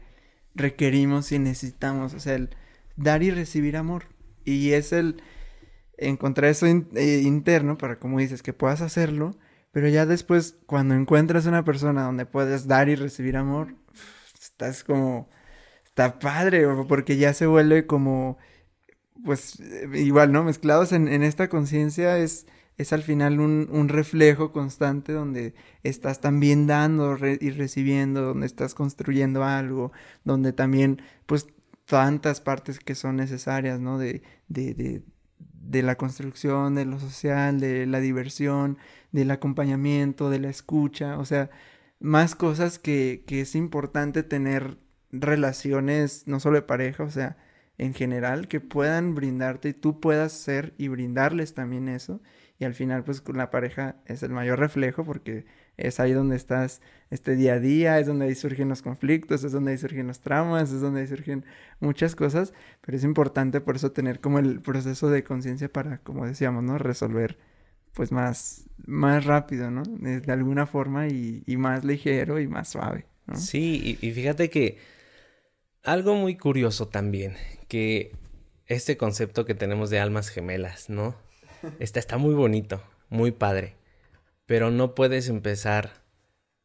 requerimos y necesitamos, o sea, el dar y recibir amor. Y es el encontrar eso eh, interno para, como dices, que puedas hacerlo, pero ya después, cuando encuentras una persona donde puedes dar y recibir amor, estás como, está padre, porque ya se vuelve como, pues, eh, igual, ¿no? Mezclados en, en esta conciencia es, es al final un, un reflejo constante donde estás también dando y recibiendo, donde estás construyendo algo, donde también, pues, tantas partes que son necesarias, ¿no? De, de, de, de la construcción, de lo social, de la diversión, del acompañamiento, de la escucha, o sea, más cosas que, que es importante tener relaciones, no solo de pareja, o sea, en general, que puedan brindarte y tú puedas ser y brindarles también eso. Y al final pues con la pareja es el mayor reflejo porque es ahí donde estás este día a día, es donde ahí surgen los conflictos, es donde ahí surgen los traumas, es donde ahí surgen muchas cosas, pero es importante por eso tener como el proceso de conciencia para, como decíamos, ¿no? Resolver pues más, más rápido, ¿no? De, alguna forma y, más ligero y más suave. Sí, y, y fíjate que algo muy curioso también, que este concepto que tenemos de almas gemelas, ¿no? Está, está muy bonito, muy padre, pero no puedes empezar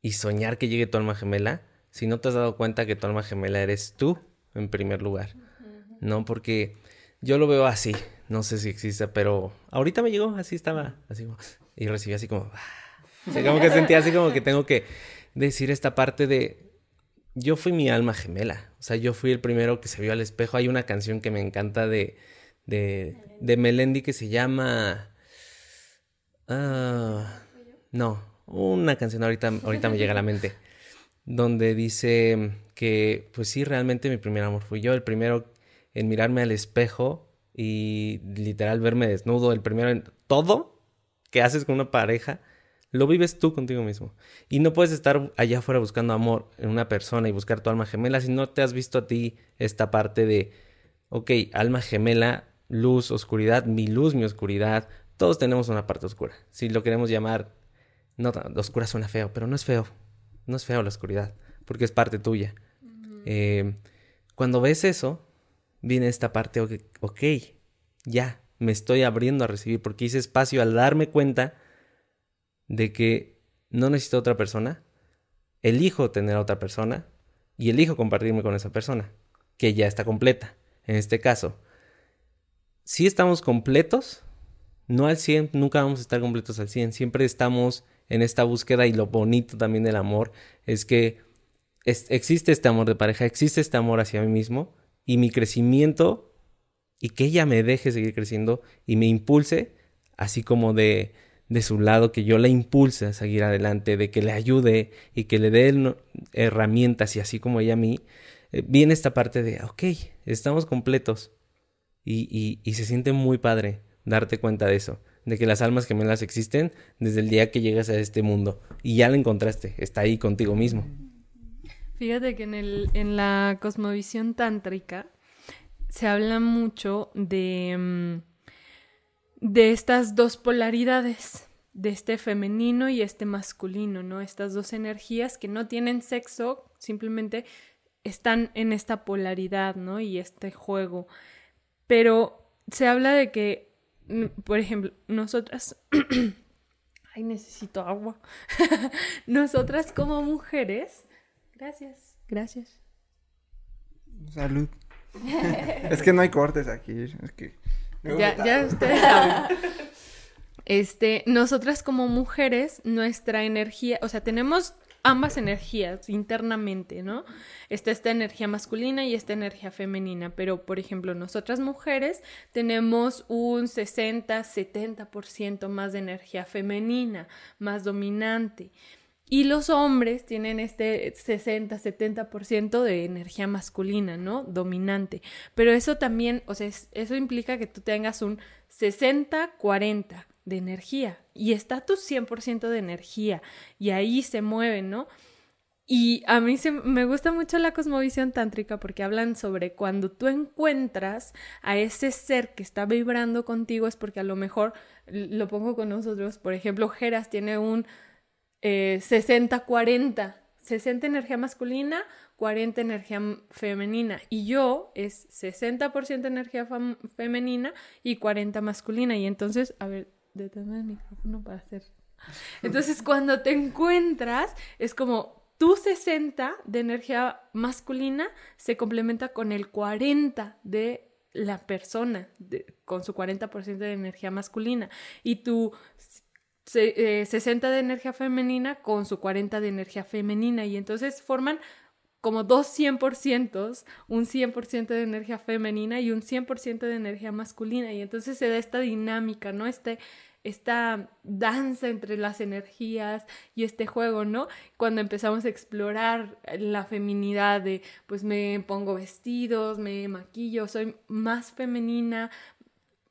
y soñar que llegue tu alma gemela si no te has dado cuenta que tu alma gemela eres tú en primer lugar, ¿no? Porque yo lo veo así, no sé si existe, pero ahorita me llegó, así estaba, así y recibí así como, ah, como que sentía así como que tengo que decir esta parte de, yo fui mi alma gemela. O sea, yo fui el primero que se vio al espejo. Hay una canción que me encanta de, de, de Melendi que se llama... Ah, no, una canción ahorita, ahorita me llega a la mente. Donde dice que, pues sí, realmente mi primer amor fui yo. El primero en mirarme al espejo y literal verme desnudo. El primero en todo que haces con una pareja lo vives tú contigo mismo. Y no puedes estar allá afuera buscando amor en una persona y buscar tu alma gemela si no te has visto a ti esta parte de, ok, alma gemela, luz, oscuridad, mi luz, mi oscuridad. Todos tenemos una parte oscura. Si lo queremos llamar, no, oscura suena feo, pero no es feo. No es feo la oscuridad, porque es parte tuya. Eh, cuando ves eso, viene esta parte, ok, ok, ya, me estoy abriendo a recibir, porque hice espacio al darme cuenta de que no necesito otra persona, elijo tener a otra persona y elijo compartirme con esa persona, que ya está completa. En este caso, si estamos completos, no al 100, nunca vamos a estar completos al 100, siempre estamos en esta búsqueda y lo bonito también del amor es que existe este amor de pareja, existe este amor hacia mí mismo y mi crecimiento y que ella me deje seguir creciendo y me impulse, así como de de su lado, que yo la impulse a seguir adelante, de que le ayude y que le dé herramientas y así como ella a mí, eh, viene esta parte de, ok, estamos completos. Y, y, se siente muy padre darte cuenta de eso, de que las almas gemelas existen desde el día que llegas a este mundo y ya la encontraste, está ahí contigo mismo. Fíjate que en, el, en la cosmovisión tántrica se habla mucho de... Mm, de estas dos polaridades, de este femenino y este masculino, ¿no? Estas dos energías que no tienen sexo, simplemente están en esta polaridad, ¿no? Y este juego. Pero se habla de que, mm, por ejemplo, nosotras... Ay, necesito agua. nosotras como mujeres... Gracias, gracias. Salud. es que no hay cortes aquí. Es que... Ya, ya ustedes saben. Este, nosotras como mujeres, nuestra energía, o sea, tenemos ambas energías internamente, ¿no? Está esta energía masculina y esta energía femenina, pero por ejemplo, nosotras mujeres tenemos un 60, 70% más de energía femenina, más dominante. Y los hombres tienen este 60-70% de energía masculina, ¿no? Dominante. Pero eso también, o sea, eso implica que tú tengas un 60-40 de energía. Y está tu 100% de energía. Y ahí se mueven, ¿no? Y a mí se, me gusta mucho la cosmovisión tántrica porque hablan sobre cuando tú encuentras a ese ser que está vibrando contigo es porque a lo mejor, lo pongo con nosotros, por ejemplo, Geras tiene un 60-40. Eh, 60 energía masculina, 40 energía femenina. Y yo es 60% energía femenina y 40 masculina. Y entonces, a ver, deténme el micrófono para hacer. Entonces, cuando te encuentras, es como tu 60 de energía masculina se complementa con el 40 de la persona, con su 40% de energía masculina. Y tu 60 eh, de energía femenina con su 40 de energía femenina y entonces forman como dos 100%, un 100% de energía femenina y un 100% de energía masculina y entonces se da esta dinámica, ¿no? Este, esta danza entre las energías y este juego, ¿no? Cuando empezamos a explorar la feminidad de, pues me pongo vestidos, me maquillo, soy más femenina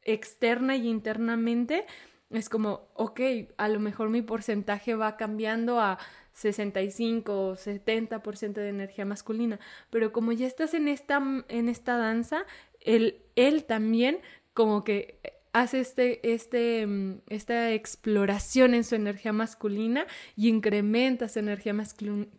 externa y internamente, es como, ok, a lo mejor mi porcentaje va cambiando a 65 o 70% de energía masculina, pero como ya estás en esta, en esta danza, él, él también como que hace este, este, mm, esta exploración en su energía masculina y incrementa su energía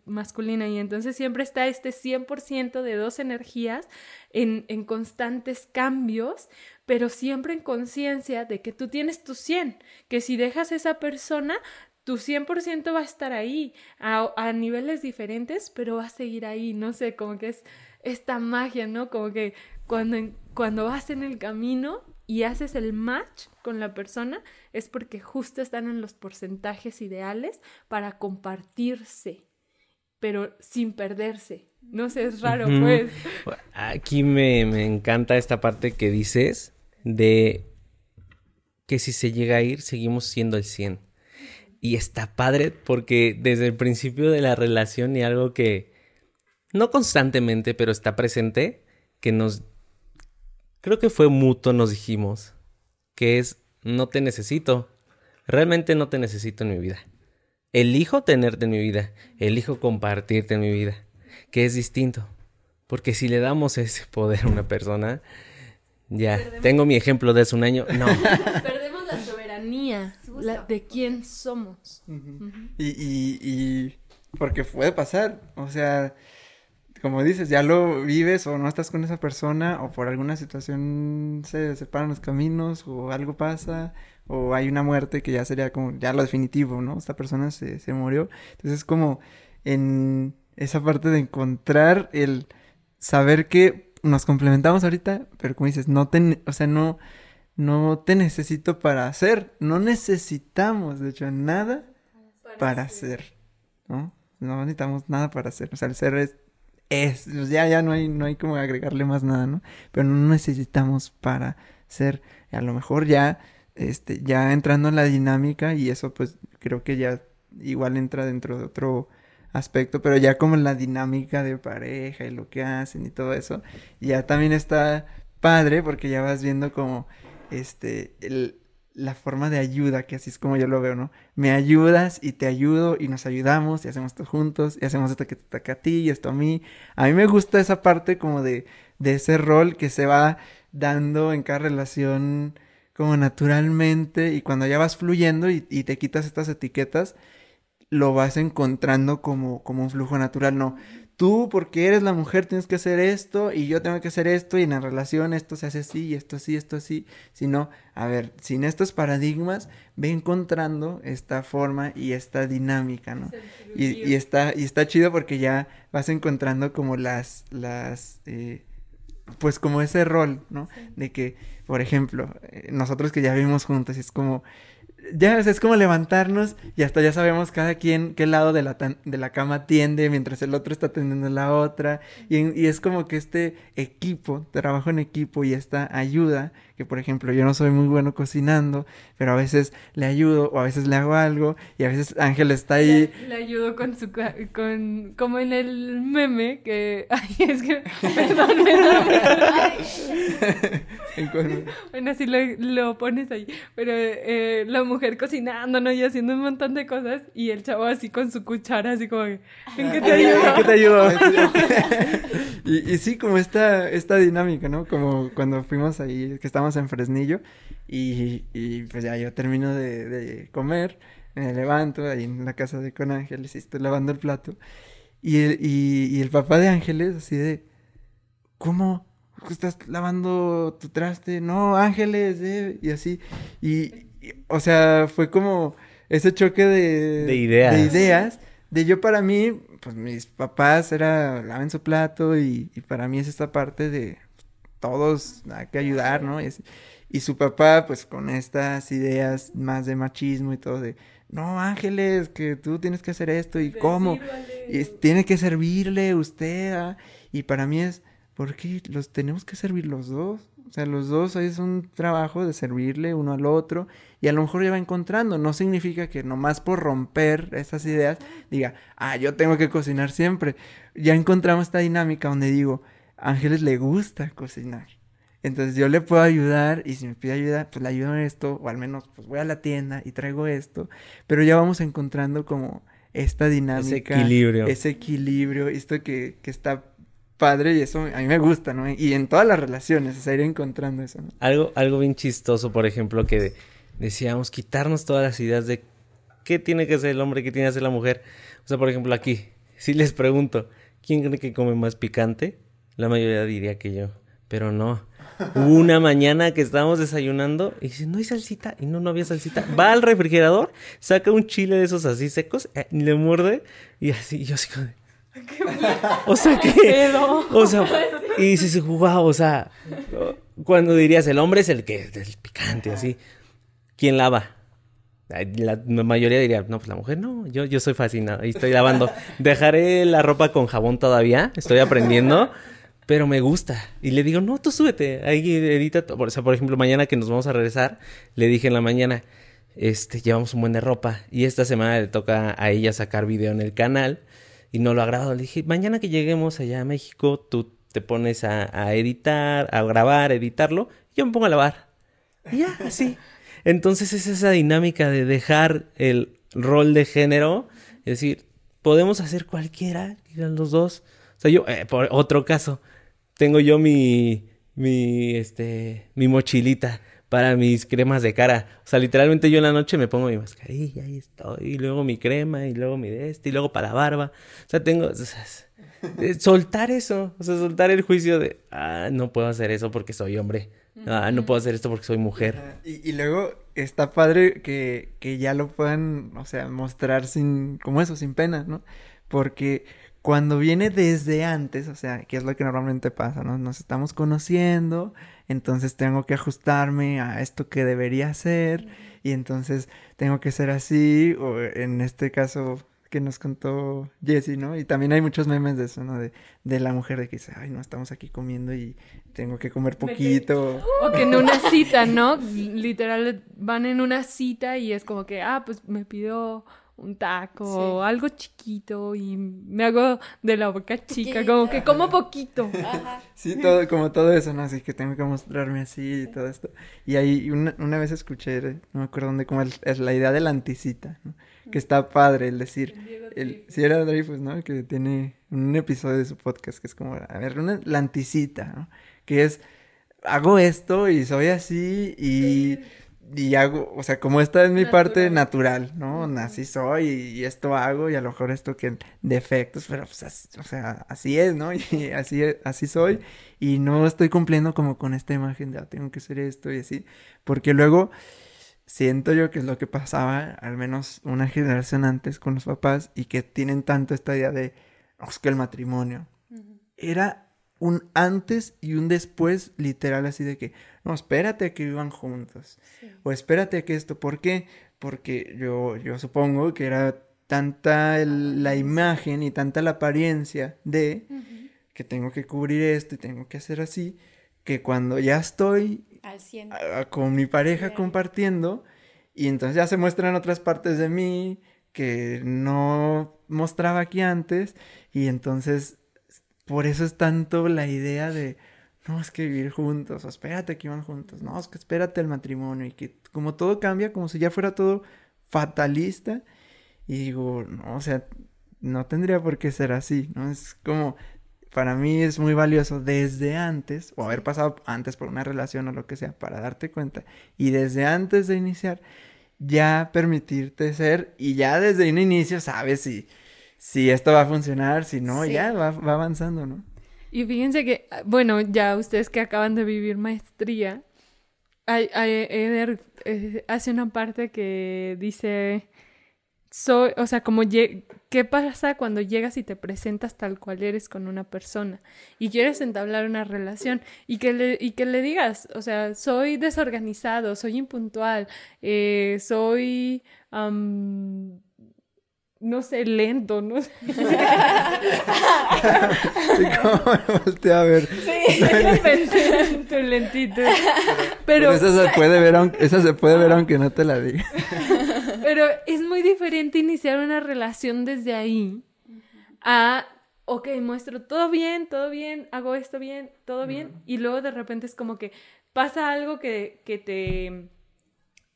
masculina y entonces siempre está este 100% de dos energías en, en constantes cambios, pero siempre en conciencia de que tú tienes tu 100, que si dejas a esa persona, tu 100% va a estar ahí, a, a, niveles diferentes, pero va a seguir ahí, no sé, como que es esta magia, ¿no? Como que cuando, cuando vas en el camino y haces el match con la persona, es porque justo están en los porcentajes ideales para compartirse, pero sin perderse. No sé, es raro, pues. Aquí me, me encanta esta parte que dices de que si se llega a ir, seguimos siendo el 100. Y está padre porque desde el principio de la relación y algo que no constantemente, pero está presente, que nos creo que fue mutuo, nos dijimos, que es, no te necesito, realmente no te necesito en mi vida. Elijo tenerte en mi vida, elijo compartirte en mi vida, que es distinto. Porque si le damos ese poder a una persona, ya, tengo mi ejemplo de hace un año, no. Perdemos la soberanía de quién somos. y, y, y, porque puede pasar, o sea, como dices, ya lo vives o no estás con esa persona o por alguna situación se separan los caminos o algo pasa o hay una muerte que ya sería como ya lo definitivo, ¿no? Esta persona se, se murió. Entonces es como en esa parte de encontrar el saber que nos complementamos ahorita, pero como dices, no te, o sea, no, no te necesito para hacer, no necesitamos, de hecho, nada para, hacer, ¿no? No necesitamos nada para hacer, o sea, el ser es es, pues ya, ya no hay, no hay como agregarle más nada, ¿no? Pero no necesitamos para ser, a lo mejor ya, este, ya entrando en la dinámica y eso pues creo que ya igual entra dentro de otro aspecto, pero ya como la dinámica de pareja y lo que hacen y todo eso, ya también está padre porque ya vas viendo como, este, el, la forma de ayuda, que así es como yo lo veo, ¿no? Me ayudas y te ayudo y nos ayudamos y hacemos esto juntos y hacemos esto que te toca a ti y esto a mí. A mí me gusta esa parte como de, de ese rol que se va dando en cada relación como naturalmente y cuando ya vas fluyendo y, y te quitas estas etiquetas, lo vas encontrando como, como un flujo natural, no, tú porque eres la mujer tienes que hacer esto y yo tengo que hacer esto y en la relación esto se hace así y esto así, esto así, sino, a ver, sin estos paradigmas, ve encontrando esta forma y esta dinámica, ¿no? Y, y, está, y está chido porque ya vas encontrando como las, las, eh, pues como ese rol, ¿no? De que, por ejemplo, eh, nosotros que ya vivimos juntos, es como, ya es como levantarnos y hasta ya sabemos cada quien qué lado de la, de la cama tiende mientras el otro está tendiendo la otra. Y, y, es como que este equipo, trabajo en equipo y esta ayuda, que por ejemplo yo no soy muy bueno cocinando, pero a veces le ayudo o a veces le hago algo y a veces Ángel está ahí. Le, le ayudo con su, con, como en el meme que, ay, es que, perdón, perdón. bueno, así lo, lo, pones ahí, pero eh, la mujer cocinando, ¿no? Y haciendo un montón de cosas y el chavo así con su cuchara, así como, ¿en qué te ayudo? ¿En qué te ayudo? y, y sí, como esta, esta dinámica, ¿no? Como cuando fuimos ahí, que estábamos en Fresnillo y, y pues ya yo termino de, de, comer, me levanto ahí en la casa de con Ángeles y estoy lavando el plato y el, y, y el papá de Ángeles así de, ¿cómo? ¿Estás lavando tu traste? No, Ángeles, eh", y así, y, o sea, fue como ese choque de, de ideas. De ideas, de yo para mí, pues mis papás era laven su plato y, y para mí es esta parte de todos hay que ayudar, ¿no? Y, y, su papá, pues con estas ideas más de machismo y todo de, no, Ángeles, que tú tienes que hacer esto y cómo, y tiene que servirle usted, ¿ah? y para mí es, ¿por qué los tenemos que servir los dos? O sea, los dos es un trabajo de servirle uno al otro y a lo mejor ya va encontrando. No significa que nomás por romper esas ideas diga, ah, yo tengo que cocinar siempre. Ya encontramos esta dinámica donde digo, Ángeles le gusta cocinar. Entonces yo le puedo ayudar y si me pide ayuda, pues le ayudo en esto, o al menos pues voy a la tienda y traigo esto, pero ya vamos encontrando como esta dinámica. Ese equilibrio. Ese equilibrio, esto que, que está padre y eso a mí me gusta, ¿no? Y en todas las relaciones, o sea, ir encontrando eso, ¿no? Algo, algo bien chistoso, por ejemplo, que decíamos quitarnos todas las ideas de qué tiene que ser el hombre, qué tiene que ser la mujer. O sea, por ejemplo, aquí, si les pregunto, ¿quién cree que come más picante? La mayoría diría que yo, pero no. Hubo una mañana que estábamos desayunando y dice, no hay salsita. Y no, no había salsita. Va al refrigerador, saca un chile de esos así secos, eh, le muerde y así, y yo así como o sea que. O sea, y dices, wow, o sea, cuando dirías el hombre es el que es el picante, así. ¿Quién lava? La, mayoría diría, no, pues la mujer no, yo, yo soy fascinado y estoy lavando. Dejaré la ropa con jabón todavía, estoy aprendiendo, pero me gusta. Y le digo, no, tú súbete, ahí edita. O sea, por ejemplo, mañana que nos vamos a regresar, le dije en la mañana, este, llevamos un buen de ropa y esta semana le toca a ella sacar video en el canal y no lo ha grabado. Le dije, mañana que lleguemos allá a México, tú te pones a, editar, a grabar, a editarlo, y yo me pongo a lavar. Y ya, así. Entonces es esa dinámica de dejar el rol de género, es decir, podemos hacer cualquiera, los dos. O sea, yo, eh, por otro caso, tengo yo mi, mi, este, mi mochilita para mis cremas de cara. O sea, literalmente yo en la noche me pongo mi mascarilla y estoy, y luego mi crema, y luego mi de este, y luego para la barba. O sea, tengo... soltar eso, o sea, soltar el juicio de, ah, no puedo hacer eso porque soy hombre. Ah, no puedo hacer esto porque soy mujer. Y, y luego está padre que, que ya lo puedan, o sea, mostrar sin, como eso, sin pena, ¿no? Porque cuando viene desde antes, o sea, que es lo que normalmente pasa, ¿no? Nos estamos conociendo, entonces tengo que ajustarme a esto que debería hacer, y entonces tengo que ser así, o en este caso que nos contó Jessie, ¿no? Y también hay muchos memes de eso, ¿no? De, de la mujer de que dice, ay, no, estamos aquí comiendo y tengo que comer poquito. O que en una cita, ¿no? Literal, van en una cita y es como que, ah, pues me pido un taco o algo chiquito y me hago de la boca chica, como que como poquito. Sí, todo, como todo eso, ¿no? Así que tengo que mostrarme así y todo esto. Y ahí una, una vez escuché, no me acuerdo dónde, como es la idea de la anticita, ¿no? Que está padre el decir, el, si era Dreyfus, ¿no? Que tiene un episodio de su podcast que es como, a ver, una, la anticita, ¿no? Que es, hago esto y soy así y y hago, o sea, como esta es mi parte natural, ¿no? Así soy y, esto hago y a lo mejor esto que defectos, pero pues, o sea, así es, ¿no? Y así, así soy y no estoy cumpliendo como con esta imagen de, ah, tengo que ser esto y así, porque luego siento yo que es lo que pasaba, al menos una generación antes con los papás y que tienen tanto esta idea de, oh, es que el matrimonio era un antes y un después literal así de que, no, espérate que vivan juntos. O espérate que esto, ¿por qué? Porque yo, yo supongo que era tanta la imagen y tanta la apariencia de que tengo que cubrir esto y tengo que hacer así, que cuando ya estoy con mi pareja compartiendo y entonces ya se muestran otras partes de mí que no mostraba aquí antes y entonces por eso es tanto la idea de, no, es que vivir juntos, o espérate que iban juntos, no, es que espérate el matrimonio y que como todo cambia, como si ya fuera todo fatalista. Y digo, no, o sea, no tendría por qué ser así, ¿no? Es como, para mí es muy valioso desde antes, o haber pasado antes por una relación o lo que sea, para darte cuenta. Y desde antes de iniciar, ya permitirte ser, y ya desde un inicio sabes si si esto va a funcionar, si no, ya va, avanzando, ¿no? Y fíjense que, bueno, ya ustedes que acaban de vivir maestría, hay, Eder eh, hace una parte que dice, soy, o sea, como, ¿qué pasa cuando llegas y te presentas tal cual eres con una persona y quieres entablar una relación y que le, y que le digas, o sea, soy desorganizado, soy impuntual, eh, soy no sé, lento, no sé. ¿Y cómo me volteé a ver? Sí, pensé en tu lentito. Pero, esa se puede ver, aunque, esa se puede ver aunque no te la diga. Pero es muy diferente iniciar una relación desde ahí a ok, muestro todo bien, todo bien, hago esto bien, todo bien, y luego de repente es como que pasa algo que, que te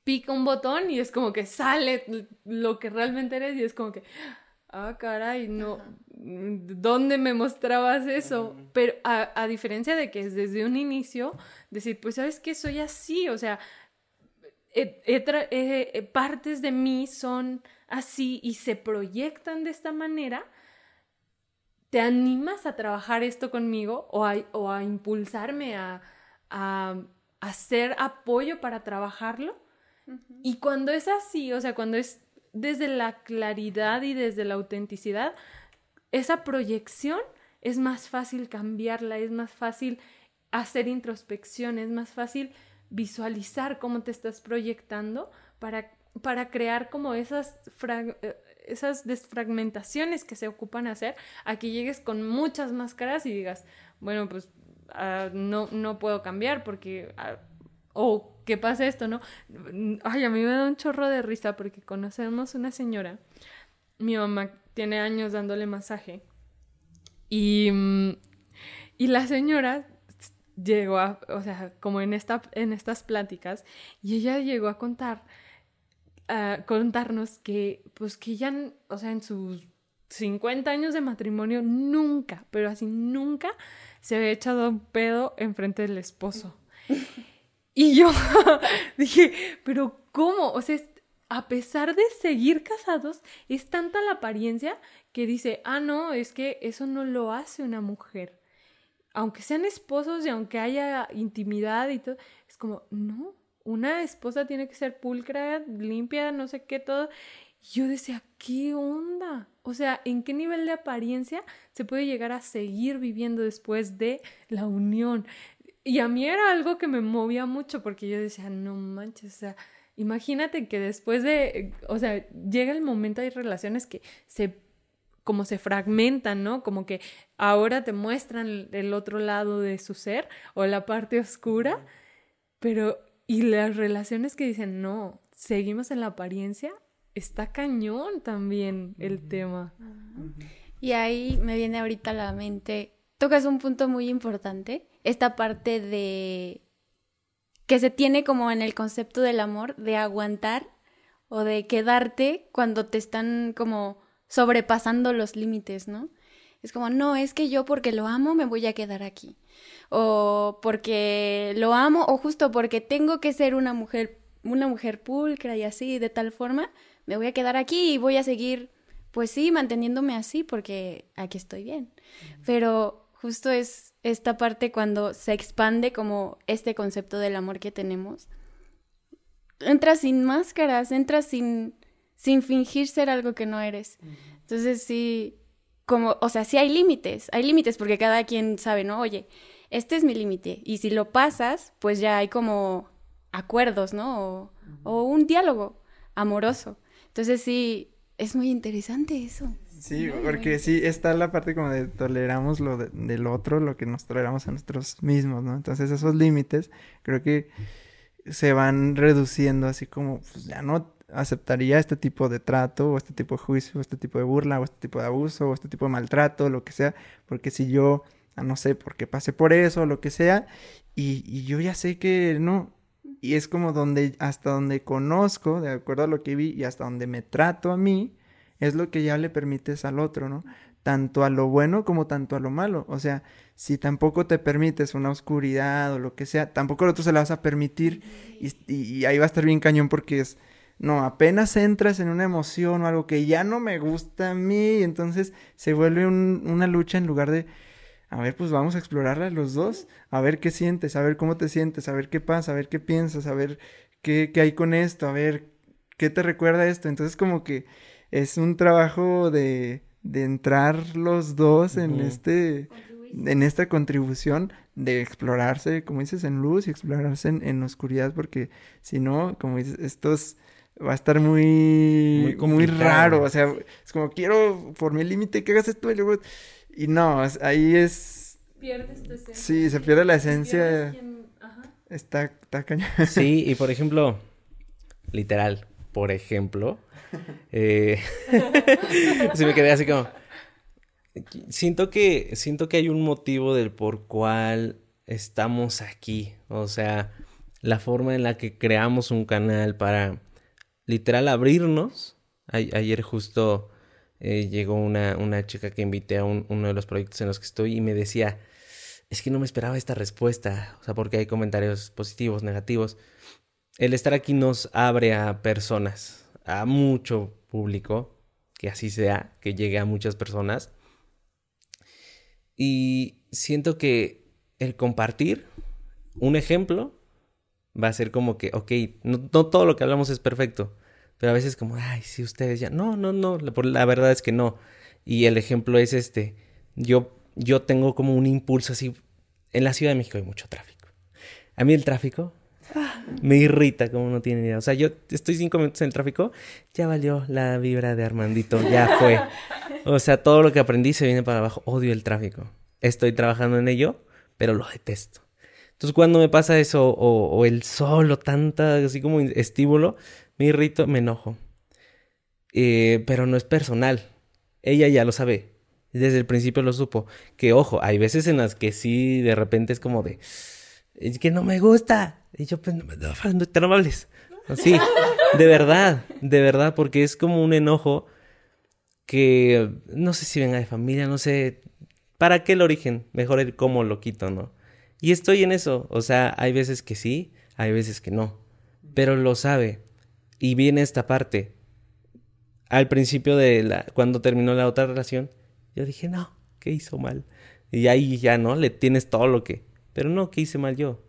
pica un botón y es como que sale lo que realmente eres y es como que, ah, caray, no, ¿dónde me mostrabas eso? Pero a, a, diferencia de que es desde un inicio, decir, pues sabes que soy así, o sea, partes de mí son así y se proyectan de esta manera, ¿te animas a trabajar esto conmigo o a, o a impulsarme a, a, hacer apoyo para trabajarlo? Y cuando es así, o sea, cuando es desde la claridad y desde la autenticidad, esa proyección es más fácil cambiarla, es más fácil hacer introspección, es más fácil visualizar cómo te estás proyectando para, para crear como esas, eh, esas desfragmentaciones que se ocupan hacer, a que llegues con muchas máscaras y digas, bueno, pues uh, no, no puedo cambiar porque... Uh, o que pasa esto, ¿no? Ay, a mí me da un chorro de risa porque conocemos una señora, mi mamá tiene años dándole masaje y, mm, y la señora llegó a, o sea, como en, esta, en estas pláticas, y ella llegó a contar, a contarnos que, pues que ella, o sea, en sus 50 años de matrimonio, nunca, pero así nunca se había echado un pedo enfrente del esposo. Y yo dije, pero ¿cómo? O sea, a pesar de seguir casados, es tanta la apariencia que dice, ah, no, es que eso no lo hace una mujer. Aunque sean esposos y aunque haya intimidad y todo, es como, no, una esposa tiene que ser pulcra, limpia, no sé qué, todo. Yo decía, ¿qué onda? O sea, ¿en qué nivel de apariencia se puede llegar a seguir viviendo después de la unión? Y a mí era algo que me movía mucho porque yo decía, no manches, o sea, imagínate que después de, o sea, llega el momento, hay relaciones que se, como se fragmentan, ¿no? Como que ahora te muestran el otro lado de su ser o la parte oscura, pero, y las relaciones que dicen, no, seguimos en la apariencia, está cañón también el tema. Y ahí me viene ahorita a la mente, tocas un punto muy importante esta parte de que se tiene como en el concepto del amor, de aguantar o de quedarte cuando te están como sobrepasando los límites, ¿no? Es como, no, es que yo porque lo amo me voy a quedar aquí. O porque lo amo, o justo porque tengo que ser una mujer, una mujer pulcra y así, de tal forma, me voy a quedar aquí y voy a seguir, pues sí, manteniéndome así porque aquí estoy bien. Pero justo es esta parte cuando se expande como este concepto del amor que tenemos. Entras sin máscaras, entras sin, sin fingir ser algo que no eres. Entonces sí, como, o sea, sí hay límites, hay límites porque cada quien sabe, ¿no? Oye, este es mi límite y si lo pasas, pues ya hay como acuerdos, ¿no? O, o un diálogo amoroso. Entonces sí, es muy interesante eso. Sí, porque sí está la parte como de toleramos lo del otro, lo que nos toleramos a nosotros mismos, ¿no? Entonces esos límites creo que se van reduciendo así como, pues ya no aceptaría este tipo de trato o este tipo de juicio o este tipo de burla o este tipo de abuso o este tipo de maltrato, lo que sea, porque si yo, ah, no sé, porque pasé por eso o lo que sea, y, y yo ya sé que no, y es como donde, hasta donde conozco, de acuerdo a lo que vi y hasta donde me trato a mí, es lo que ya le permites al otro, ¿no? Tanto a lo bueno como tanto a lo malo. O sea, si tampoco te permites una oscuridad o lo que sea, tampoco al otro se la vas a permitir y, ahí va a estar bien cañón porque es, no, apenas entras en una emoción o algo que ya no me gusta a mí, entonces se vuelve una lucha en lugar de, a ver, pues vamos a explorarla los dos, a ver qué sientes, a ver cómo te sientes, a ver qué pasa, a ver qué piensas, a ver qué, qué hay con esto, a ver qué te recuerda esto. Entonces como que es un trabajo de, de entrar los dos en este en esta contribución de explorarse, como dices, en luz y explorarse en, oscuridad, porque si no, como dices, esto va a estar muy, muy, raro, o sea, es como quiero por mi límite que hagas esto y luego, y no, ahí es... Pierdes tu esencia. Sí, se pierde la esencia. Está, está cañón. Sí, y por ejemplo, literal, por ejemplo, eh, me quedé así como... siento que, siento que hay un motivo del por cual estamos aquí. O sea, la forma en la que creamos un canal para literal abrirnos. ayer justo eh, llegó una, una, chica que invité a uno de los proyectos en los que estoy y me decía, es que no me esperaba esta respuesta. O sea, porque hay comentarios positivos, negativos. El estar aquí nos abre a personas, a mucho público, que así sea, que llegue a muchas personas. Y siento que el compartir un ejemplo va a ser como que, ok, no, todo lo que hablamos es perfecto, pero a veces como, ay, si ustedes ya, no, no, no, la, la verdad es que no. Y el ejemplo es este, yo, yo tengo como un impulso así, en la Ciudad de México hay mucho tráfico. A mí el tráfico me irrita como no tiene idea. O sea, yo estoy cinco minutos en el tráfico, ya valió la vibra de Armandito, ya fue. O sea, todo lo que aprendí se viene para abajo. Odio el tráfico. Estoy trabajando en ello, pero lo detesto. Entonces, cuando me pasa eso, o, el sol, o tanta, así como estímulo, me irrito, me enojo. Eh, pero no es personal. Ella ya lo sabe. Desde el principio lo supo. Que ojo, hay veces en las que sí, de repente es como de. Es que no me gusta. Y yo, pues, no, no te no hables. Así, de verdad, de verdad, porque es como un enojo que no sé si venga de familia, no sé para qué el origen, mejor el cómo lo quito, ¿no? Y estoy en eso, o sea, hay veces que sí, hay veces que no, pero lo sabe. Y viene esta parte. Al principio de la, cuando terminó la otra relación, yo dije, no, ¿qué hizo mal? Y ahí ya, ¿no? Le tienes todo lo que... Pero no, ¿qué hice mal yo?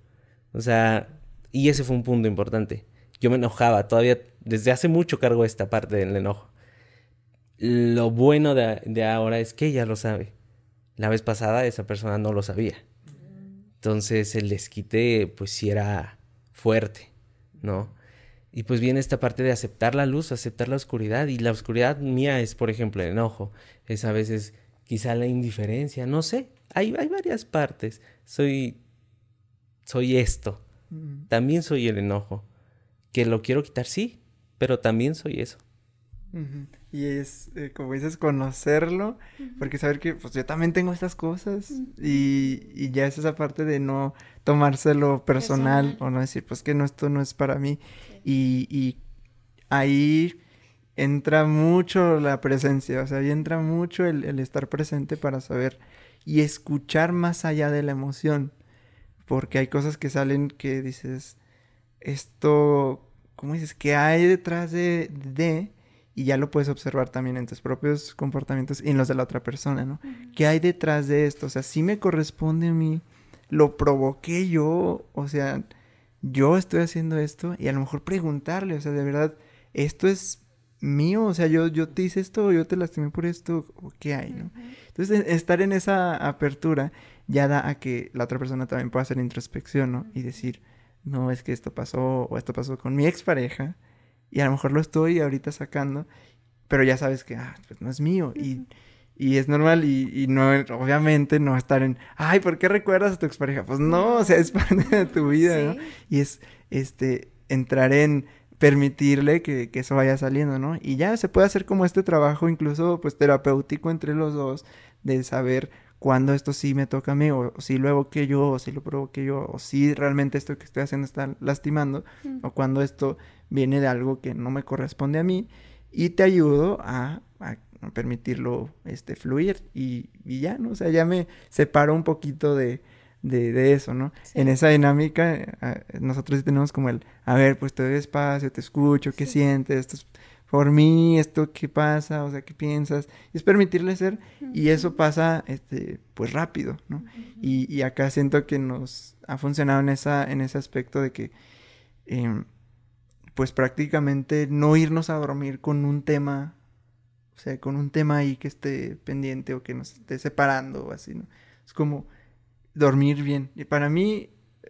O sea, y ese fue un punto importante. Yo me enojaba, todavía desde hace mucho cargo esta parte del enojo. Lo bueno de, ahora es que ella lo sabe. La vez pasada esa persona no lo sabía. Entonces el desquite pues sí era fuerte, ¿no? Y pues viene esta parte de aceptar la luz, aceptar la oscuridad. Y la oscuridad mía es, por ejemplo, el enojo. Es a veces quizá la indiferencia, no sé. Hay, hay varias partes. Soy soy esto. También soy el enojo. Que lo quiero quitar, sí, pero también soy eso. Y es, eh, como dices, conocerlo, porque saber que pues yo también tengo estas cosas y, y, ya es esa parte de no tomárselo personal, o no decir, pues que no, esto no es para mí. Y, y ahí entra mucho la presencia, o sea, ahí entra mucho el, el estar presente para saber y escuchar más allá de la emoción. Porque hay cosas que salen que dices, esto, ¿cómo dices? ¿Qué hay detrás de, de? Y ya lo puedes observar también en tus propios comportamientos y en los de la otra persona, ¿no? ¿Qué hay detrás de esto? O sea, si me corresponde a mí, lo provoqué yo, o sea, yo estoy haciendo esto y a lo mejor preguntarle, o sea, de verdad, esto es mío, o sea, yo, yo te hice esto, yo te lastimé por esto, o qué hay, ¿no? Entonces, estar en esa apertura ya da a que la otra persona también pueda hacer introspección, ¿no? Y decir, no, es que esto pasó o esto pasó con mi expareja y a lo mejor lo estoy ahorita sacando, pero ya sabes que, ah, pues no es mío y, y es normal y, y, no, obviamente no estar en, ay, ¿por qué recuerdas a tu expareja? Pues no, o sea, es parte de tu vida, ¿no? Y es, este, entrar en permitirle que, que, eso vaya saliendo, ¿no? Y ya se puede hacer como este trabajo incluso pues terapéutico entre los dos de saber cuando esto sí me toca a mí, o, si lo que yo, o si lo provoqué yo, o si realmente esto que estoy haciendo está lastimando, o cuando esto viene de algo que no me corresponde a mí, y te ayudo a, a permitirlo este, fluir, y, y, ya, ¿no? O sea, ya me separo un poquito de, de, de eso, ¿no? En esa dinámica, eh, nosotros tenemos como el, a ver, pues te doy espacio, te escucho, ¿qué sientes? Esto es por mí, esto qué pasa, o sea, qué piensas, es permitirle ser y eso pasa, este, pues rápido, ¿no? y, y, acá siento que nos ha funcionado en, esa, en ese aspecto de que, em, pues prácticamente no irnos a dormir con un tema, o sea, con un tema ahí que esté pendiente o que nos esté separando o así, ¿no? Es como dormir bien. Y para mí,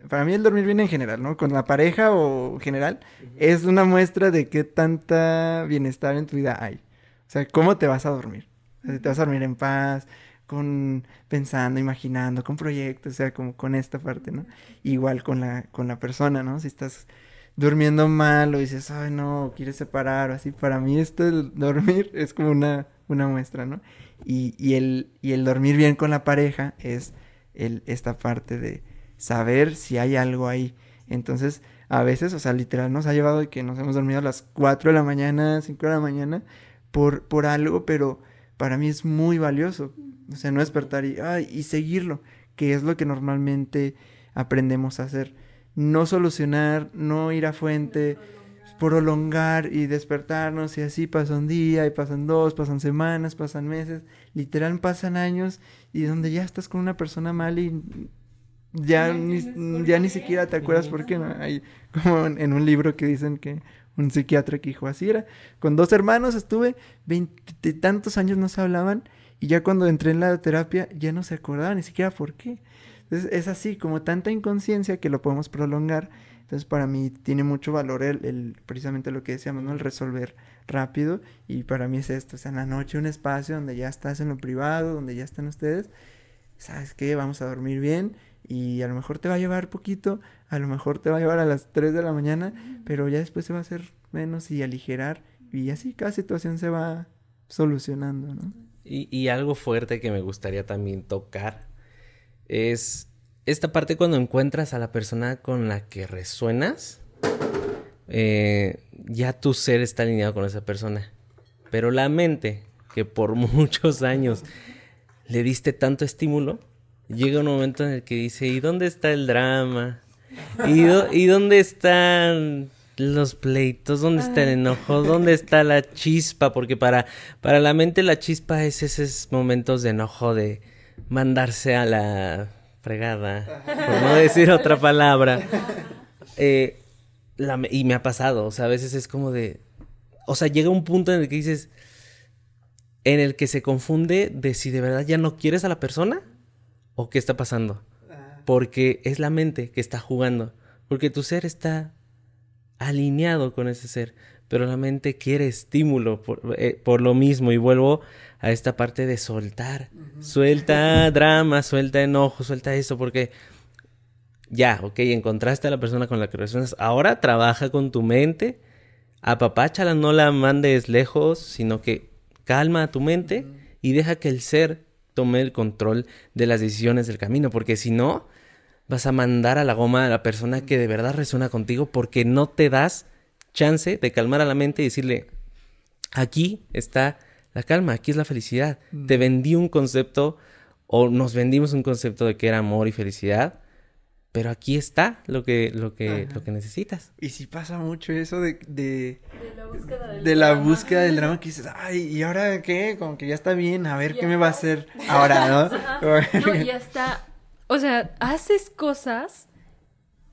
para mí el dormir bien en general, ¿no? Con la pareja o general, es una muestra de qué tanta bienestar en tu vida hay. O sea, ¿cómo te vas a dormir? O sea, te vas a dormir en paz, con pensando, imaginando, con proyectos, o sea, como con esta parte, ¿no? Igual con la, con la persona, ¿no? Si estás durmiendo mal o dices, ay, no, quieres separar o así, para mí esto el dormir es como una, una muestra, ¿no? Y, y, el, y el dormir bien con la pareja es el, esta parte de saber si hay algo ahí. Entonces, a veces, o sea, literal nos ha llevado que nos hemos dormido a las 4 de la mañana, 5 de la mañana, por, por algo, pero para mí es muy valioso. O sea, no despertar y, y seguirlo, que es lo que normalmente aprendemos a hacer. No solucionar, no ir a fuente, prolongar y despertarnos y así pasa un día y pasan dos, pasan semanas, pasan meses, literal pasan años y donde ya estás con una persona mal y ya ni, ya ni siquiera te acuerdas por qué. ¿no? Hay como en un libro que dicen que un psiquiatra que dijo así era. Con dos hermanos estuve tantos años no se hablaban y ya cuando entré en la terapia ya no se acordaban ni siquiera por qué. Entonces es así, como tanta inconsciencia que lo podemos prolongar. Entonces para mí tiene mucho valor el, el precisamente lo que decíamos, ¿no? El resolver rápido. Y para mí es esto, o sea, en la noche un espacio donde ya estás en lo privado, donde ya están ustedes. ¿Sabes qué? Vamos a dormir bien y a lo mejor te va a llevar poquito, a lo mejor te va a llevar a las 3 de la mañana, pero ya después se va a hacer menos y aligerar y así cada situación se va solucionando, ¿no? Y, y algo fuerte que me gustaría también tocar es esta parte cuando encuentras a la persona con la que resuenas, eh, ya tu ser está alineado con esa persona. Pero la mente, que por muchos años le diste tanto estímulo, llega un momento en el que dice, ¿y dónde está el drama? ¿Y, ¿y dónde están los pleitos? ¿Dónde está el enojo? ¿Dónde está la chispa? Porque para, para la mente la chispa es esos momentos de enojo de mandarse a la fregada, por no decir otra palabra. Eh, y me ha pasado, o sea, a veces es como de... O sea, llega un punto en el que dices, en el que se confunde de si de verdad ya no quieres a la persona o qué está pasando. Ah. Porque es la mente que está jugando. Porque tu ser está alineado con ese ser. Pero la mente quiere estímulo por, eh, lo mismo. Y vuelvo a esta parte de soltar. Suelta drama, suelta enojo, suelta eso. Porque ya, ok, encontraste a la persona con la que resuenas. Ahora trabaja con tu mente. Apapáchala, no la mandes lejos, sino que calma a tu mente y deja que el ser tome el control de las decisiones del camino, porque si no, vas a mandar a la goma a la persona que de verdad resuena contigo porque no te das chance de calmar a la mente y decirle, aquí está la calma, aquí es la felicidad. Te vendí un concepto o nos vendimos un concepto de que era amor y felicidad pero aquí está lo que, lo que, lo que necesitas. Y si pasa mucho eso de, de, la búsqueda del, de la drama. búsqueda del drama que dices, ay, ¿y ahora qué? Como que ya está bien, a ver qué me va a hacer ahora, ¿no? no y hasta, o sea, haces cosas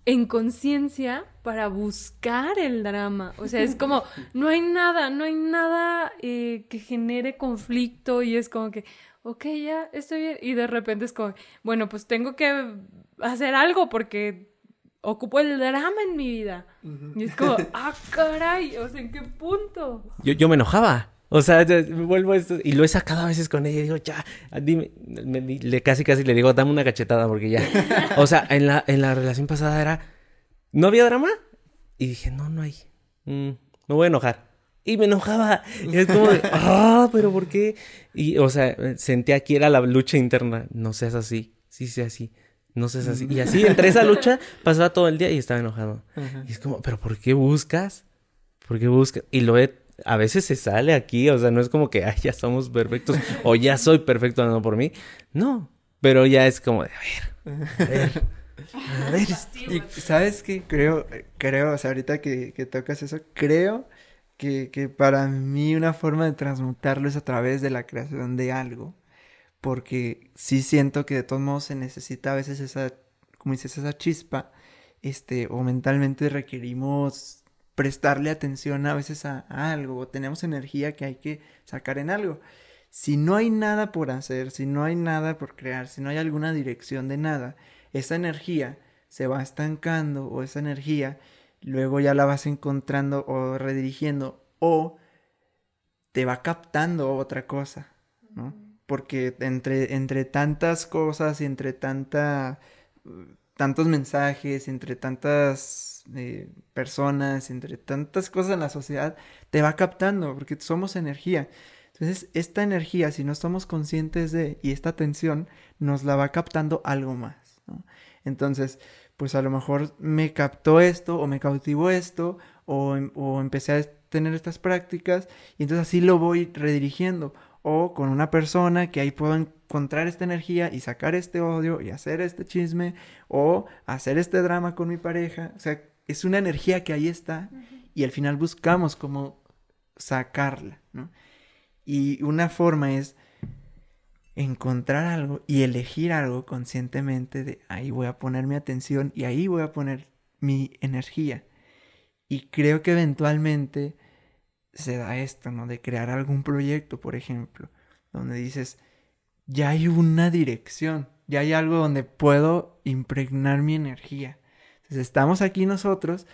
en conciencia para buscar el drama. O sea, es como, no hay nada, no hay nada eh, que genere conflicto y es como que, ok, ya estoy bien. Y de repente es como, bueno, pues tengo que hacer algo porque ocupo el drama en mi vida. Y es como, ah, caray, o sea, ¿en qué punto? Yo, yo me enojaba. O sea, vuelvo a esto y lo he sacado a veces con ella y digo, ya, dime, le, casi casi le digo, dame una cachetada porque ya. O sea, en la, en la relación pasada era, ¿no había drama? Y dije, no, no hay. Mm, me voy a enojar. Y me enojaba. Y es como de, ah, pero ¿por qué? Y, o sea, sentía que era la lucha interna. No seas así. Sí, sea así. No seas así. Y así, entre esa lucha, pasaba todo el día y estaba enojado. Y es como, ¿pero por qué buscas? ¿Por qué buscas? Y lo he, a veces se sale aquí, o sea, no es como que, ay, ya somos perfectos, o ya soy perfecto andando por mí. No, pero ya es como de, a ver, a ver. A ver, y sabes qué? creo, creo, o sea, ahorita que, que tocas eso, creo que, que para mí una forma de transmutarlo es a través de la creación de algo porque sí siento que de todos modos se necesita a veces esa, como dices, esa chispa, este, o mentalmente requerimos prestarle atención a veces a, algo, o tenemos energía que hay que sacar en algo. Si no hay nada por hacer, si no hay nada por crear, si no hay alguna dirección de nada, esa energía se va estancando o esa energía luego ya la vas encontrando o redirigiendo o te va captando otra cosa, ¿no? Porque entre, entre tantas cosas y entre tanta, tantos mensajes, entre tantas eh, personas, entre tantas cosas en la sociedad, te va captando, porque somos energía. Entonces, esta energía, si no somos conscientes de, y esta atención, nos la va captando algo más. Entonces, pues a lo mejor me captó esto, o me cautivó esto, o, em, o empecé a tener estas prácticas, y entonces así lo voy redirigiendo. O con una persona que ahí puedo encontrar esta energía y sacar este odio y hacer este chisme, o hacer este drama con mi pareja. O sea, es una energía que ahí está, y al final buscamos cómo sacarla, ¿no? Y una forma es encontrar algo y elegir algo conscientemente de ahí voy a poner mi atención y ahí voy a poner mi energía. Y creo que eventualmente se da esto, ¿no? De crear algún proyecto, por ejemplo, donde dices, ya hay una dirección, ya hay algo donde puedo impregnar mi energía. Entonces estamos aquí nosotros,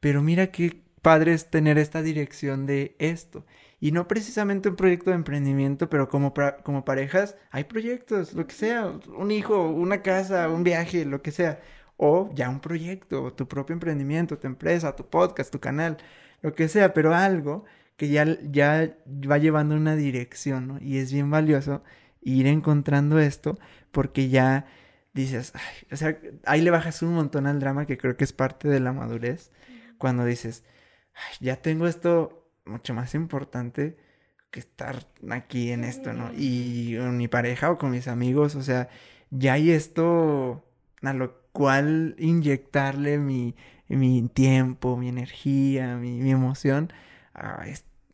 pero mira qué padre es tener esta dirección de esto. Y no precisamente un proyecto de emprendimiento, pero como, como parejas hay proyectos, lo que sea, un hijo, una casa, un viaje, lo que sea. O ya un proyecto, tu propio emprendimiento, tu empresa, tu podcast, tu canal, lo que sea, pero algo que ya, ya va llevando una dirección, ¿no? Y es bien valioso ir encontrando esto porque ya dices, o sea, ahí le bajas un montón al drama que creo que es parte de la madurez, cuando dices, ya tengo esto mucho más importante que estar aquí en esto, ¿no? Y con mi pareja o con mis amigos, o sea, ya hay esto a lo cual inyectarle mi, mi tiempo, mi energía, mi, mi emoción a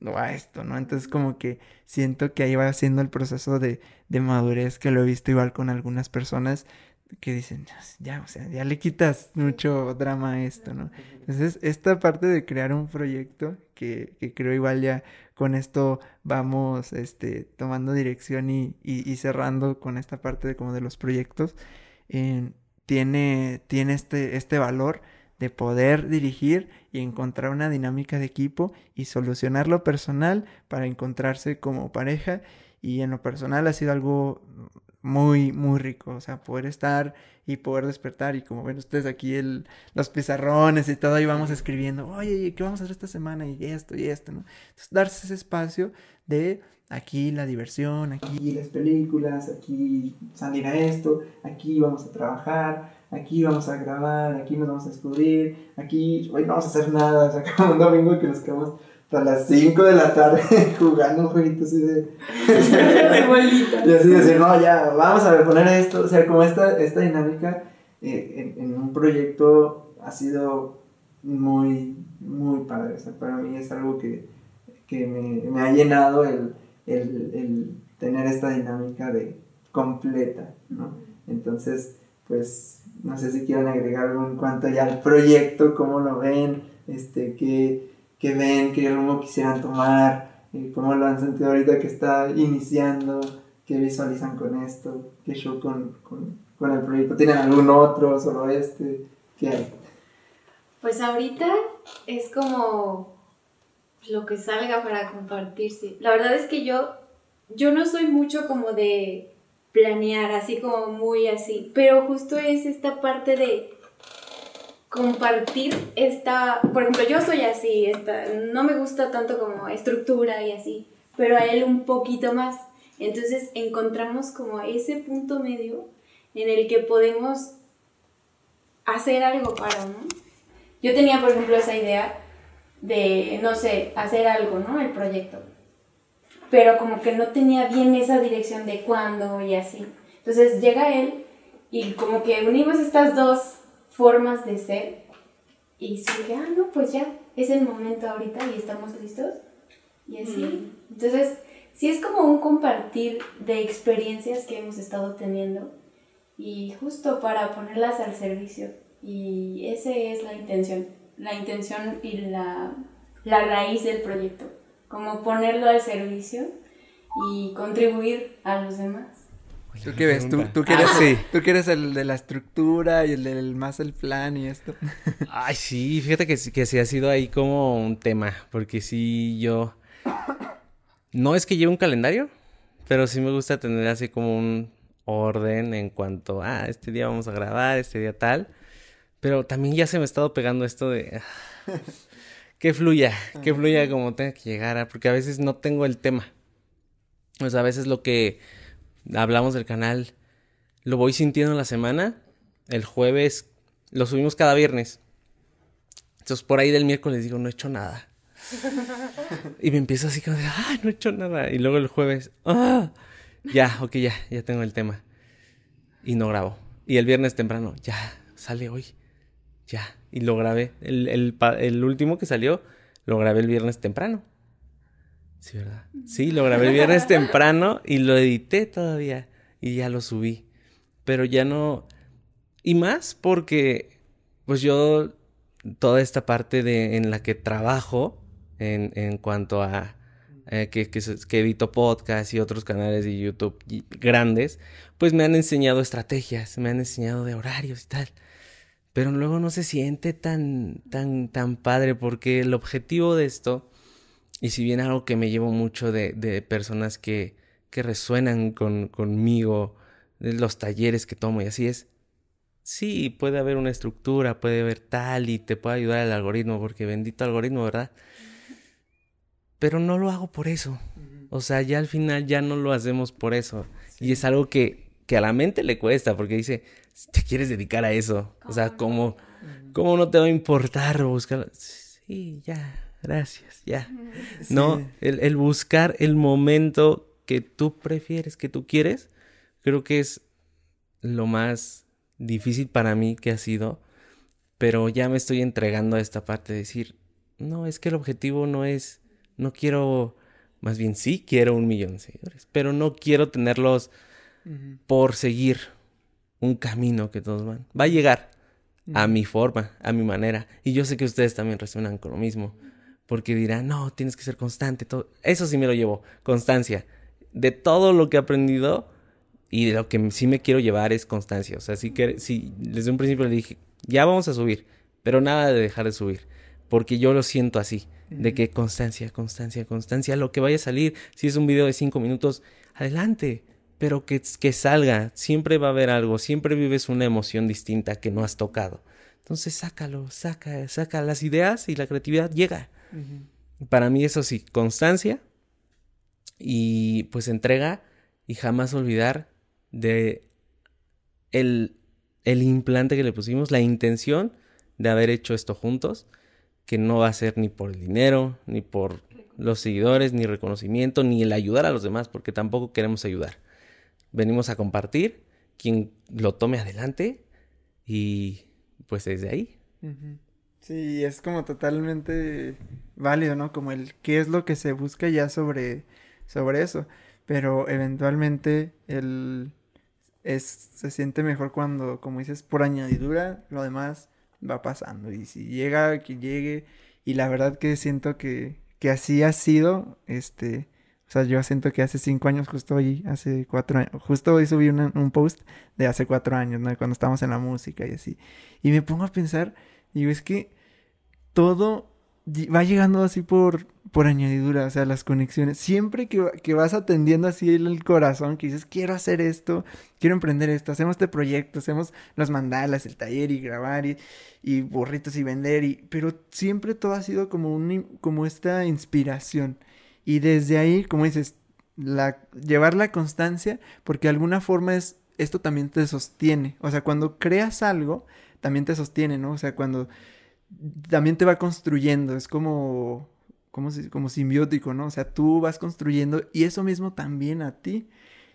esto, a esto, ¿no? Entonces como que siento que ahí va haciendo el proceso de, de madurez que lo he visto igual con algunas personas que dicen, ya, o sea, ya le quitas mucho drama a esto, ¿no? Entonces, esta parte de crear un proyecto, que, que creo igual ya con esto vamos este, tomando dirección y, y, cerrando con esta parte de como de los proyectos, eh, tiene, tiene este, este valor de poder dirigir y encontrar una dinámica de equipo y solucionar lo personal para encontrarse como pareja y en lo personal ha sido algo muy, muy rico, o sea, poder estar y poder despertar y como ven ustedes aquí el, los pizarrones y todo, ahí vamos escribiendo, oye, ¿qué vamos a hacer esta semana? Y esto y esto, ¿no? Entonces, darse ese espacio de aquí la diversión, aquí las películas, aquí salir a esto, aquí vamos a trabajar, aquí vamos a grabar, aquí nos vamos a descubrir, aquí hoy no vamos a hacer nada, o sea, como un domingo que nos quedamos hasta las 5 de la tarde jugando un jueguito así de. y así decir, no, ya, vamos a poner esto. O sea, como esta, esta dinámica eh, en, en, un proyecto ha sido muy, muy padre. O sea, para mí es algo que, que me, me, ha llenado el, el, el, tener esta dinámica de completa, ¿no? Entonces, pues, no sé si quieren agregar algo en cuanto ya al proyecto, cómo lo ven, este, qué que ven, qué rumbo quisieran tomar, eh, cómo lo han sentido ahorita que está iniciando, qué visualizan con esto, qué show con, con, con el proyecto. ¿Tienen algún otro, solo este? ¿Qué hay? Pues ahorita es como lo que salga para compartirse. La verdad es que yo, yo no soy mucho como de planear, así como muy así, pero justo es esta parte de compartir esta, por ejemplo, yo soy así, esta, no me gusta tanto como estructura y así, pero a él un poquito más. Entonces encontramos como ese punto medio en el que podemos hacer algo para, ¿no? Yo tenía, por ejemplo, esa idea de, no sé, hacer algo, ¿no? El proyecto. Pero como que no tenía bien esa dirección de cuándo y así. Entonces llega él y como que unimos estas dos formas de ser. Y dije, ah, no, pues ya, es el momento ahorita y estamos listos. Y así. Entonces, sí es como un compartir de experiencias que hemos estado teniendo y justo para ponerlas al servicio. Y esa es la intención, la intención y la, la raíz del proyecto, como ponerlo al servicio y contribuir a los demás. ¿Tú qué ves? ¿Tú, tú, quieres, ah, ¿Tú quieres el de la estructura y el del más el plan y esto? Ay, sí, fíjate que, que sí ha sido ahí como un tema, porque sí yo... No es que lleve un calendario, pero sí me gusta tener así como un orden en cuanto, ah, este día vamos a grabar, este día tal. Pero también ya se me ha estado pegando esto de... que fluya, que fluya como tenga que llegar, porque a veces no tengo el tema. Pues a veces lo que hablamos del canal lo voy sintiendo en la semana. El jueves lo subimos cada viernes. Entonces por ahí del miércoles digo, no he hecho nada. y me empiezo así como de, ah, no he hecho nada. Y luego el jueves, ah, ya, ok, ya, ya tengo el tema. Y no grabo. Y el viernes temprano, ya, sale hoy. Ya. Y lo grabé. El, el, el último que salió, lo grabé el viernes temprano. Sí, ¿verdad? Sí, lo grabé el viernes temprano y lo edité todavía. Y ya lo subí. Pero ya no. Y más porque, pues yo, toda esta parte de, en la que trabajo, en, en cuanto a eh, que, que, que, edito podcast y otros canales de YouTube grandes, pues me han enseñado estrategias, me han enseñado de horarios y tal. Pero luego no se siente tan, tan, tan padre porque el objetivo de esto, y si bien algo que me llevo mucho de, de personas que, que resuenan con, conmigo, de los talleres que tomo y así es, sí, puede haber una estructura, puede haber tal y te puede ayudar el algoritmo, porque bendito algoritmo, ¿verdad? pero no lo hago por eso. O sea, ya al final ya no lo hacemos por eso. Y es algo que, que, a la mente le cuesta, porque dice, te quieres dedicar a eso. O sea, ¿cómo, ¿cómo no te va a importar buscar? Sí, ya, gracias, ya. No, el, el buscar el momento que tú prefieres, que tú quieres, creo que es lo más difícil para mí que ha sido. Pero ya me estoy entregando a esta parte de decir, no, es que el objetivo no es no quiero, más bien sí quiero un millón de seguidores, pero no quiero tenerlos por seguir un camino que todos van. Va a llegar a mi forma, a mi manera. Y yo sé que ustedes también resuenan con lo mismo. Porque dirán, no, tienes que ser constante. Todo. Eso sí me lo llevo, constancia. De todo lo que he aprendido y de lo que sí me quiero llevar es constancia. O sea, sí que, sí, desde un principio le dije, ya vamos a subir, pero nada de dejar de subir. Porque yo lo siento así de que constancia, constancia, constancia, lo que vaya a salir, si es un video de cinco minutos, adelante, pero que, que salga, siempre va a haber algo, siempre vives una emoción distinta que no has tocado. Entonces sácalo, saca, saca las ideas y la creatividad llega. Para mí eso sí, constancia y pues entrega y jamás olvidar de el, el implante que le pusimos, la intención de haber hecho esto juntos que no va a ser ni por el dinero, ni por los seguidores, ni reconocimiento, ni el ayudar a los demás, porque tampoco queremos ayudar. Venimos a compartir, quien lo tome adelante y pues desde ahí. Sí, es como totalmente válido, ¿no? Como el qué es lo que se busca ya sobre, sobre eso. Pero eventualmente el es, se siente mejor cuando, como dices, por añadidura, lo demás va pasando. Y si llega, que llegue. Y la verdad que siento que, que así ha sido, este, o sea, yo siento que hace cinco años, justo hoy, hace cuatro años, justo hoy subí un post de hace cuatro años, ¿no? Cuando estábamos en la música y así. Y me pongo a pensar, digo, es que todo va llegando así por, por añadidura, o sea, las conexiones. Siempre que, que, vas atendiendo así el corazón, que dices, quiero hacer esto, quiero emprender esto, hacemos este proyecto, hacemos los mandalas, el taller y grabar y, y burritos y vender, y, pero siempre todo ha sido como, un, como esta inspiración. Y desde ahí, como dices, la, llevar la constancia, porque de alguna forma es, esto también te sostiene. O sea, cuando creas algo, también te sostiene, ¿no? O sea, cuando también te va construyendo, es como, como, como simbiótico, ¿no? O sea, tú vas construyendo y eso mismo también a ti.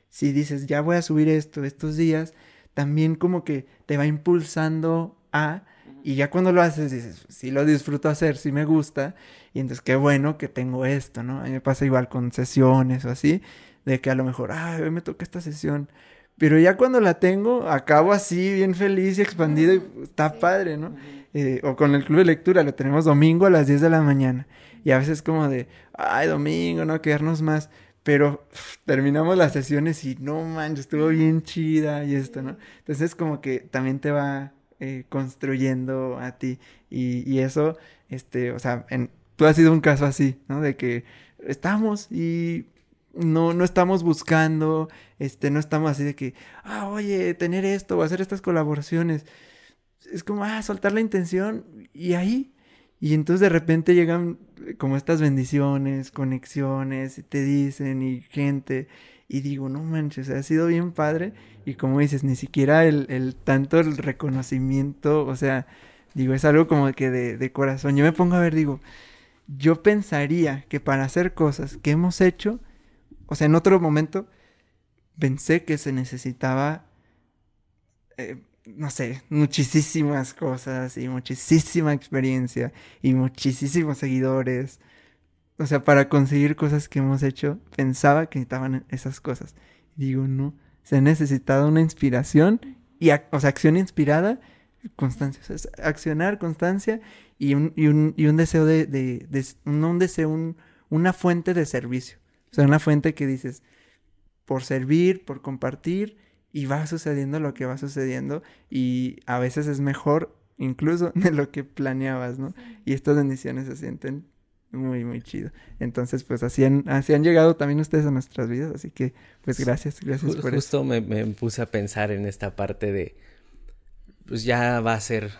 Si dices, ya voy a subir esto estos días, también como que te va impulsando a, y ya cuando lo haces dices, sí lo disfruto hacer, sí me gusta, y entonces qué bueno que tengo esto, ¿no? A mí me pasa igual con sesiones o así, de que a lo mejor, ay, hoy me toca esta sesión, pero ya cuando la tengo, acabo así bien feliz y expandido y está padre, ¿no? Eh, o con el club de lectura, lo tenemos domingo a las 10 de la mañana. Y a veces como de, ay, domingo, no, quedarnos más. Pero terminamos las sesiones y no manches, estuvo bien chida y esto, ¿no? Entonces como que también te va eh, construyendo a ti. Y, y, eso, este, o sea, en, tú has sido un caso así, ¿no? De que estamos y no, no estamos buscando, este, no estamos así de que, ah, oye, tener esto o hacer estas colaboraciones es como, ah, soltar la intención y ahí. Y entonces de repente llegan como estas bendiciones, conexiones, y te dicen y gente. Y digo, no manches, ha sido bien padre. Y como dices, ni siquiera el, el tanto el reconocimiento, o sea, digo, es algo como que de, de corazón. Yo me pongo a ver, digo, yo pensaría que para hacer cosas que hemos hecho, o sea, en otro momento, pensé que se necesitaba, eh, no sé, muchísimas cosas y muchísima experiencia y muchísimos seguidores. O sea, para conseguir cosas que hemos hecho, pensaba que necesitaban esas cosas. Digo, no, se ha necesitado una inspiración y, o sea, acción inspirada, constancia, o sea, accionar, constancia y un, y un, y un deseo de, de, de, no un deseo, un, una fuente de servicio. O sea, una fuente que dices, por servir, por compartir, y va sucediendo lo que va sucediendo, y a veces es mejor incluso de lo que planeabas, ¿no? Y estas bendiciones se sienten muy, muy chido. Entonces, pues así han, así han llegado también ustedes a nuestras vidas, así que, pues gracias, gracias por Justo eso. Me, me puse a pensar en esta parte de, pues ya va a ser,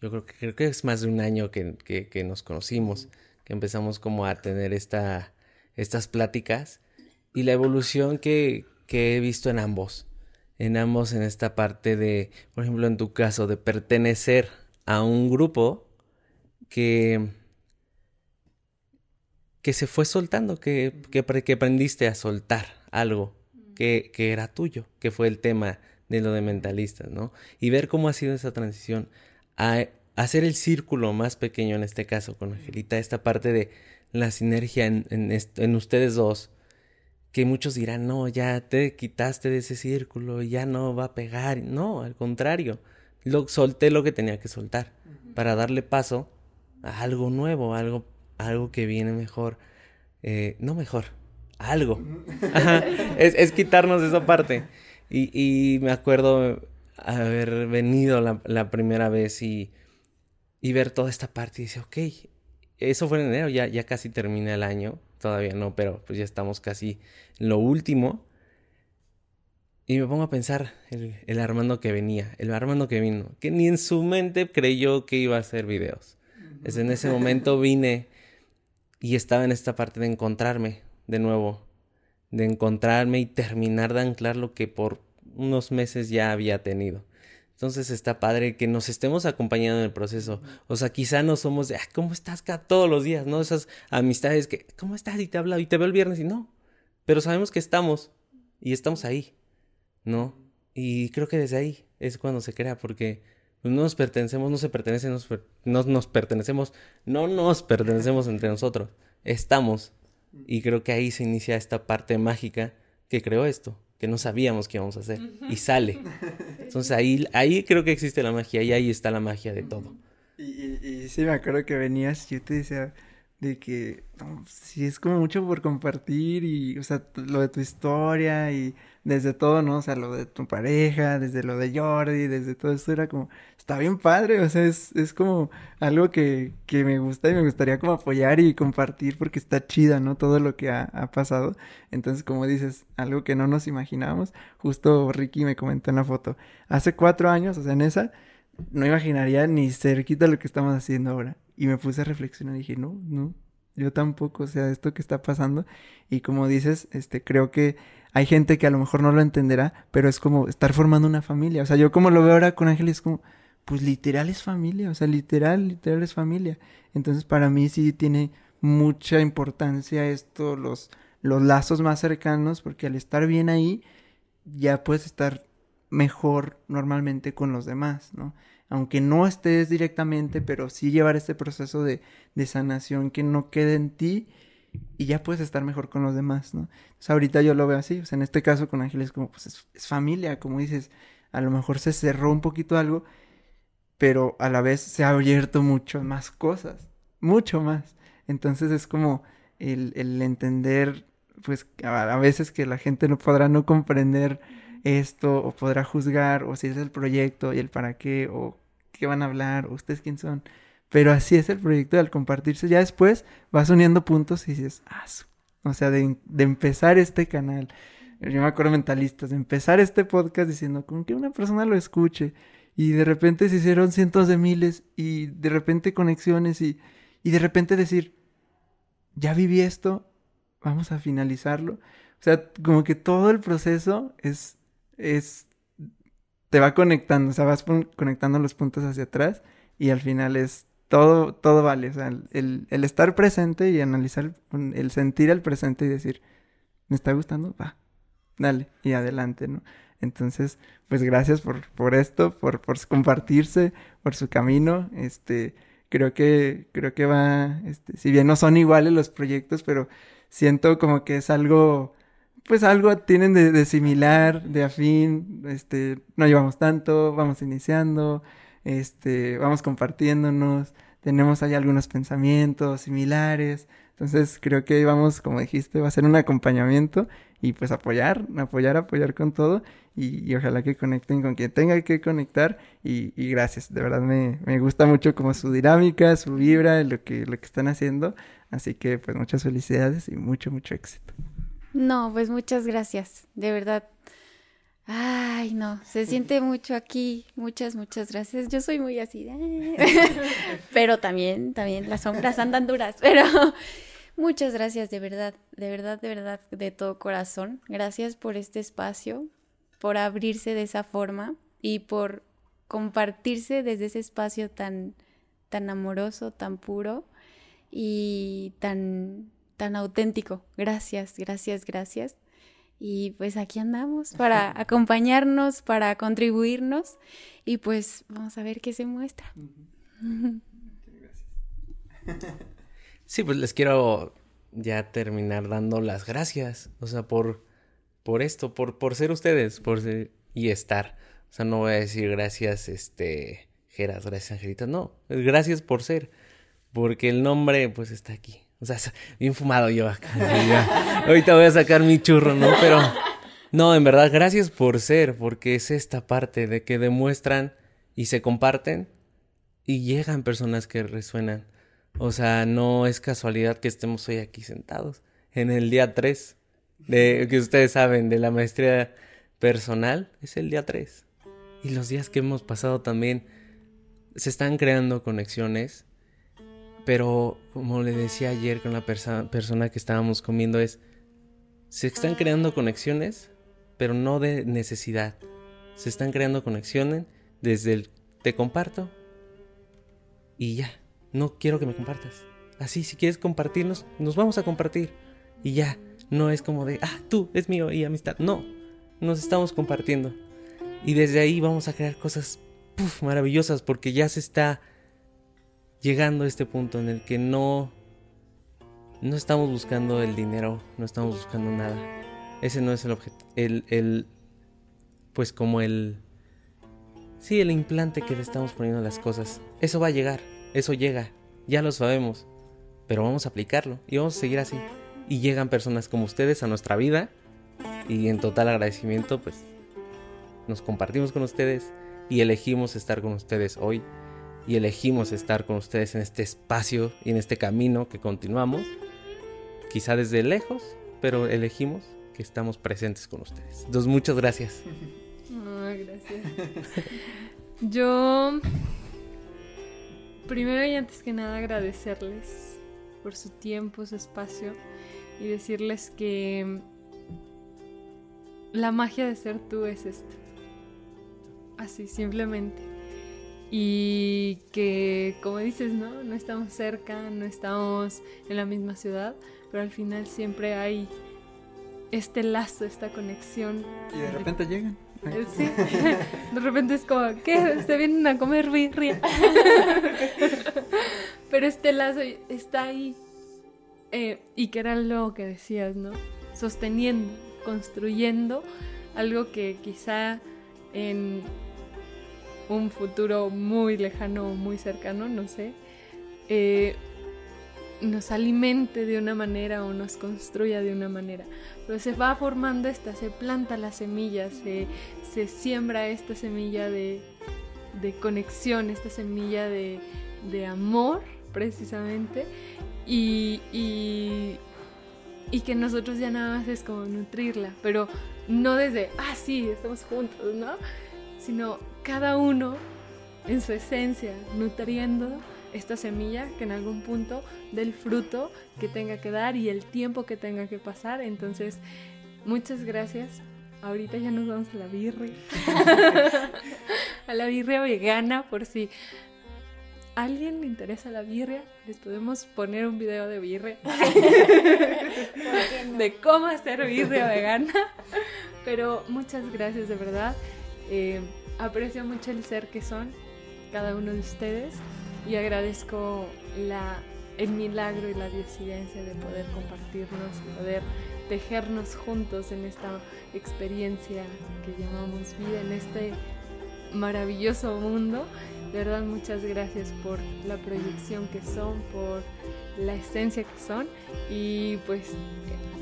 yo creo que, creo que es más de un año que, que, nos conocimos, que empezamos como a tener esta, estas pláticas y la evolución que, que he visto en ambos, en ambos en esta parte de, por ejemplo, en tu caso, de pertenecer a un grupo que que se fue soltando, que, que, que aprendiste a soltar algo que, que, era tuyo, que fue el tema de lo de mentalistas, ¿no? Y ver cómo ha sido esa transición a hacer el círculo más pequeño en este caso con Angelita, esta parte de la sinergia en, en, en ustedes dos, que muchos dirán, no, ya te quitaste de ese círculo, ya no va a pegar. No, al contrario, lo, solté lo que tenía que soltar para darle paso a algo nuevo, algo algo que viene mejor. Eh, no mejor, algo. Ajá, es, es, quitarnos esa parte. Y, y, me acuerdo haber venido la, la primera vez y, y, ver toda esta parte y dice, ok, eso fue en enero, ya, ya casi termina el año. Todavía no, pero pues ya estamos casi en lo último. Y me pongo a pensar el, el Armando que venía, el Armando que vino, que ni en su mente creyó que iba a hacer videos. Es en ese momento vine y estaba en esta parte de encontrarme de nuevo, de encontrarme y terminar de anclar lo que por unos meses ya había tenido. Entonces está padre que nos estemos acompañando en el proceso. O sea, quizá no somos de, ah, ¿cómo estás acá todos los días? ¿No? Esas amistades que, ¿cómo estás? Y te habla y te veo el viernes y no. Pero sabemos que estamos y estamos ahí, ¿no? Y creo que desde ahí es cuando se crea, porque no nos pertenecemos, no se pertenecen, nos, no nos pertenecemos, no nos pertenecemos entre nosotros, estamos. Y creo que ahí se inicia esta parte mágica que creó esto, que no sabíamos que íbamos a hacer, y sale. Entonces ahí, ahí creo que existe la magia, y ahí está la magia de todo. Y, y, y sí, me acuerdo que venías, yo te decía de que, no, sí, es como mucho por compartir, y, o sea, lo de tu historia, y desde todo, ¿no? O sea, lo de tu pareja, desde lo de Jordi, desde todo esto era como, está bien padre, o sea, es, es como algo que, que me gusta y me gustaría como apoyar y compartir porque está chida, ¿no? Todo lo que ha, ha, pasado. Entonces, como dices, algo que no nos imaginábamos, justo Ricky me comentó en la foto, hace cuatro años, o sea, en esa, no imaginaría ni cerquita lo que estamos haciendo ahora. Y me puse a reflexionar y dije, no, no, yo tampoco, o sea, esto que está pasando. Y como dices, este, creo que hay gente que a lo mejor no lo entenderá, pero es como estar formando una familia. O sea, yo como lo veo ahora con Ángel es como, pues literal es familia, o sea, literal, literal es familia. Entonces para mí sí tiene mucha importancia esto, los, los lazos más cercanos, porque al estar bien ahí, ya puedes estar mejor normalmente con los demás, ¿no? Aunque no estés directamente, pero sí llevar este proceso de, de sanación que no quede en ti y ya puedes estar mejor con los demás, ¿no? Entonces ahorita yo lo veo así, o sea, en este caso con Ángeles como, pues es, familia, como dices, a lo mejor se cerró un poquito algo, pero a la vez se ha abierto mucho más cosas, mucho más. Entonces es como el, el entender, pues a, a, veces que la gente no podrá no comprender esto, o podrá juzgar, o si es el proyecto y el para qué, o qué van a hablar, o ustedes quién son. Pero así es el proyecto al compartirse. Ya después vas uniendo puntos y dices, ah, o sea, de, de, empezar este canal. Yo me acuerdo mentalistas, de empezar este podcast diciendo, con que una persona lo escuche. Y de repente se hicieron cientos de miles y de repente conexiones y, y de repente decir, ya viví esto, vamos a finalizarlo. O sea, como que todo el proceso es, es, te va conectando, o sea, vas conectando los puntos hacia atrás y al final es todo, todo vale. O sea, el, el estar presente y analizar, el sentir el presente y decir, ¿me está gustando? Va, dale, y adelante, ¿no? Entonces, pues gracias por, por esto, por, por compartirse, por su camino. Este, creo que, creo que va, este, si bien no son iguales los proyectos, pero siento como que es algo, pues algo tienen de, de similar, de afín, este, no llevamos tanto, vamos iniciando, este, vamos compartiéndonos, tenemos ahí algunos pensamientos similares, entonces creo que vamos, como dijiste, va a ser un acompañamiento y pues apoyar, apoyar, apoyar con todo y, ojalá que conecten con quien tenga que conectar y, gracias, de verdad me, me, gusta mucho como su dinámica, su vibra, lo que, lo que están haciendo, así que pues muchas felicidades y mucho, mucho éxito. No, pues muchas gracias, de verdad. Ay, no, se siente mucho aquí. Muchas, muchas gracias. Yo soy muy así. pero también, también las sombras andan duras. Pero muchas gracias, de verdad, de verdad, de verdad, de todo corazón. Gracias por este espacio, por abrirse de esa forma y por compartirse desde ese espacio tan, tan amoroso, tan puro y tan, tan auténtico. Gracias, gracias, gracias. Y pues aquí andamos para acompañarnos, para contribuirnos y pues vamos a ver qué se muestra. Sí, pues les quiero ya terminar dando las gracias, o sea, por por esto, por, por ser ustedes, por ser, y estar. O sea, no voy a decir gracias, este, Geras, gracias, Angelita, no, gracias por ser, porque el nombre, pues, está aquí. O sea, bien fumado yo acá. Ahorita voy a sacar mi churro, ¿no? Pero, no, en verdad, gracias por ser, porque es esta parte de que demuestran y se comparten y llegan personas que resuenan. O sea, no es casualidad que estemos hoy aquí sentados en el día 3 de que ustedes saben de la maestría personal es el día 3. Y los días que hemos pasado también se están creando conexiones, pero como le decía ayer con la persona que estábamos comiendo es se están creando conexiones, pero no de necesidad. Se están creando conexiones desde el te comparto y ya, no quiero que me compartas. Así, si quieres compartirnos, nos vamos a compartir y ya. No es como de, ah, tú, es mío y amistad. No, nos estamos compartiendo. Y desde ahí vamos a crear cosas maravillosas porque ya se está llegando a este punto en el que no, no estamos buscando el dinero, no estamos buscando nada. Ese no es el objeto, el, el, pues como el, sí, el implante que le estamos poniendo a las cosas. Eso va a llegar, eso llega, ya lo sabemos, pero vamos a aplicarlo y vamos a seguir así y llegan personas como ustedes a nuestra vida y en total agradecimiento pues nos compartimos con ustedes y elegimos estar con ustedes hoy y elegimos estar con ustedes en este espacio y en este camino que continuamos, quizá desde lejos, pero elegimos que estamos presentes con ustedes. Entonces, muchas gracias. gracias. Yo, primero y antes que nada, agradecerles por su tiempo, su espacio y decirles que la magia de ser tú es esto. Así, simplemente. Y que, como dices, ¿no? No estamos cerca, no estamos en la misma ciudad, pero al final siempre hay este lazo, esta conexión. Y de repente llegan. Eh, sí, de repente es como, ¿qué? Se vienen a comer birria. Pero este lazo está ahí eh, y que era lo que decías, ¿no? Sosteniendo, construyendo algo que quizá en un futuro muy lejano o muy cercano, no sé, eh, nos alimente de una manera o nos construya de una manera. Pero se va formando esta, se planta la semilla, se, se siembra esta semilla de, de conexión, esta semilla de, de amor precisamente y, y, que nosotros ya nada más es como nutrirla, pero no desde, ah, sí, estamos juntos, ¿no? Sino cada uno en su esencia, nutriendo esta semilla que en algún punto del fruto que tenga que dar y el tiempo que tenga que pasar. Entonces, muchas gracias. Ahorita ya nos vamos a la birria. a la birria vegana por si a alguien le interesa la birria, les podemos poner un video de birria. De cómo hacer birria vegana. Pero muchas gracias de verdad. Eh, aprecio mucho el ser que son cada uno de ustedes y agradezco el milagro y la disidencia de poder compartirnos, poder tejernos juntos en esta experiencia que llamamos vida, en este maravilloso mundo. De verdad, muchas gracias por la proyección que son, por la esencia que son. Y pues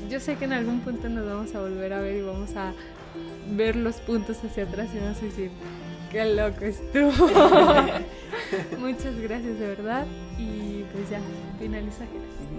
yo sé que en algún punto nos vamos a volver a ver y vamos a ver los puntos hacia atrás y vamos a decir, qué loco estuvo. muchas gracias de verdad. Y pues ya, finaliza.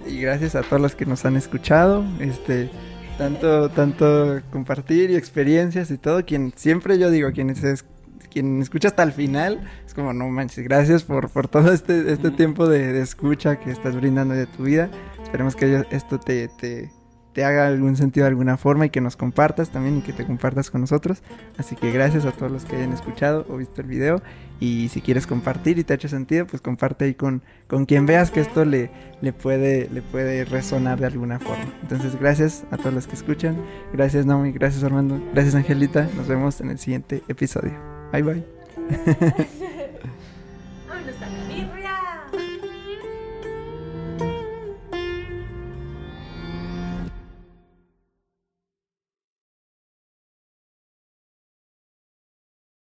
Y gracias a todos los que nos han escuchado. Este tanto, tanto compartir y experiencias y todo. Quien siempre yo digo, quienes es, quien escucha hasta el final, es como, no manches, gracias por, por todo este, este tiempo de, de, escucha que estás brindando de tu vida. Esperemos que esto te, te, te, haga algún sentido de alguna forma y que nos compartas también y que te compartas con nosotros. Así que gracias a todos los que hayan escuchado o visto el video. Y si quieres compartir y te ha hecho sentido, pues comparte ahí con, con quien veas que esto le, le, puede, le puede resonar de alguna forma. Entonces, gracias a todos los que escuchan. Gracias, Naomi. Gracias, Armando. Gracias, Angelita. Nos vemos en el siguiente episodio. Bye, bye.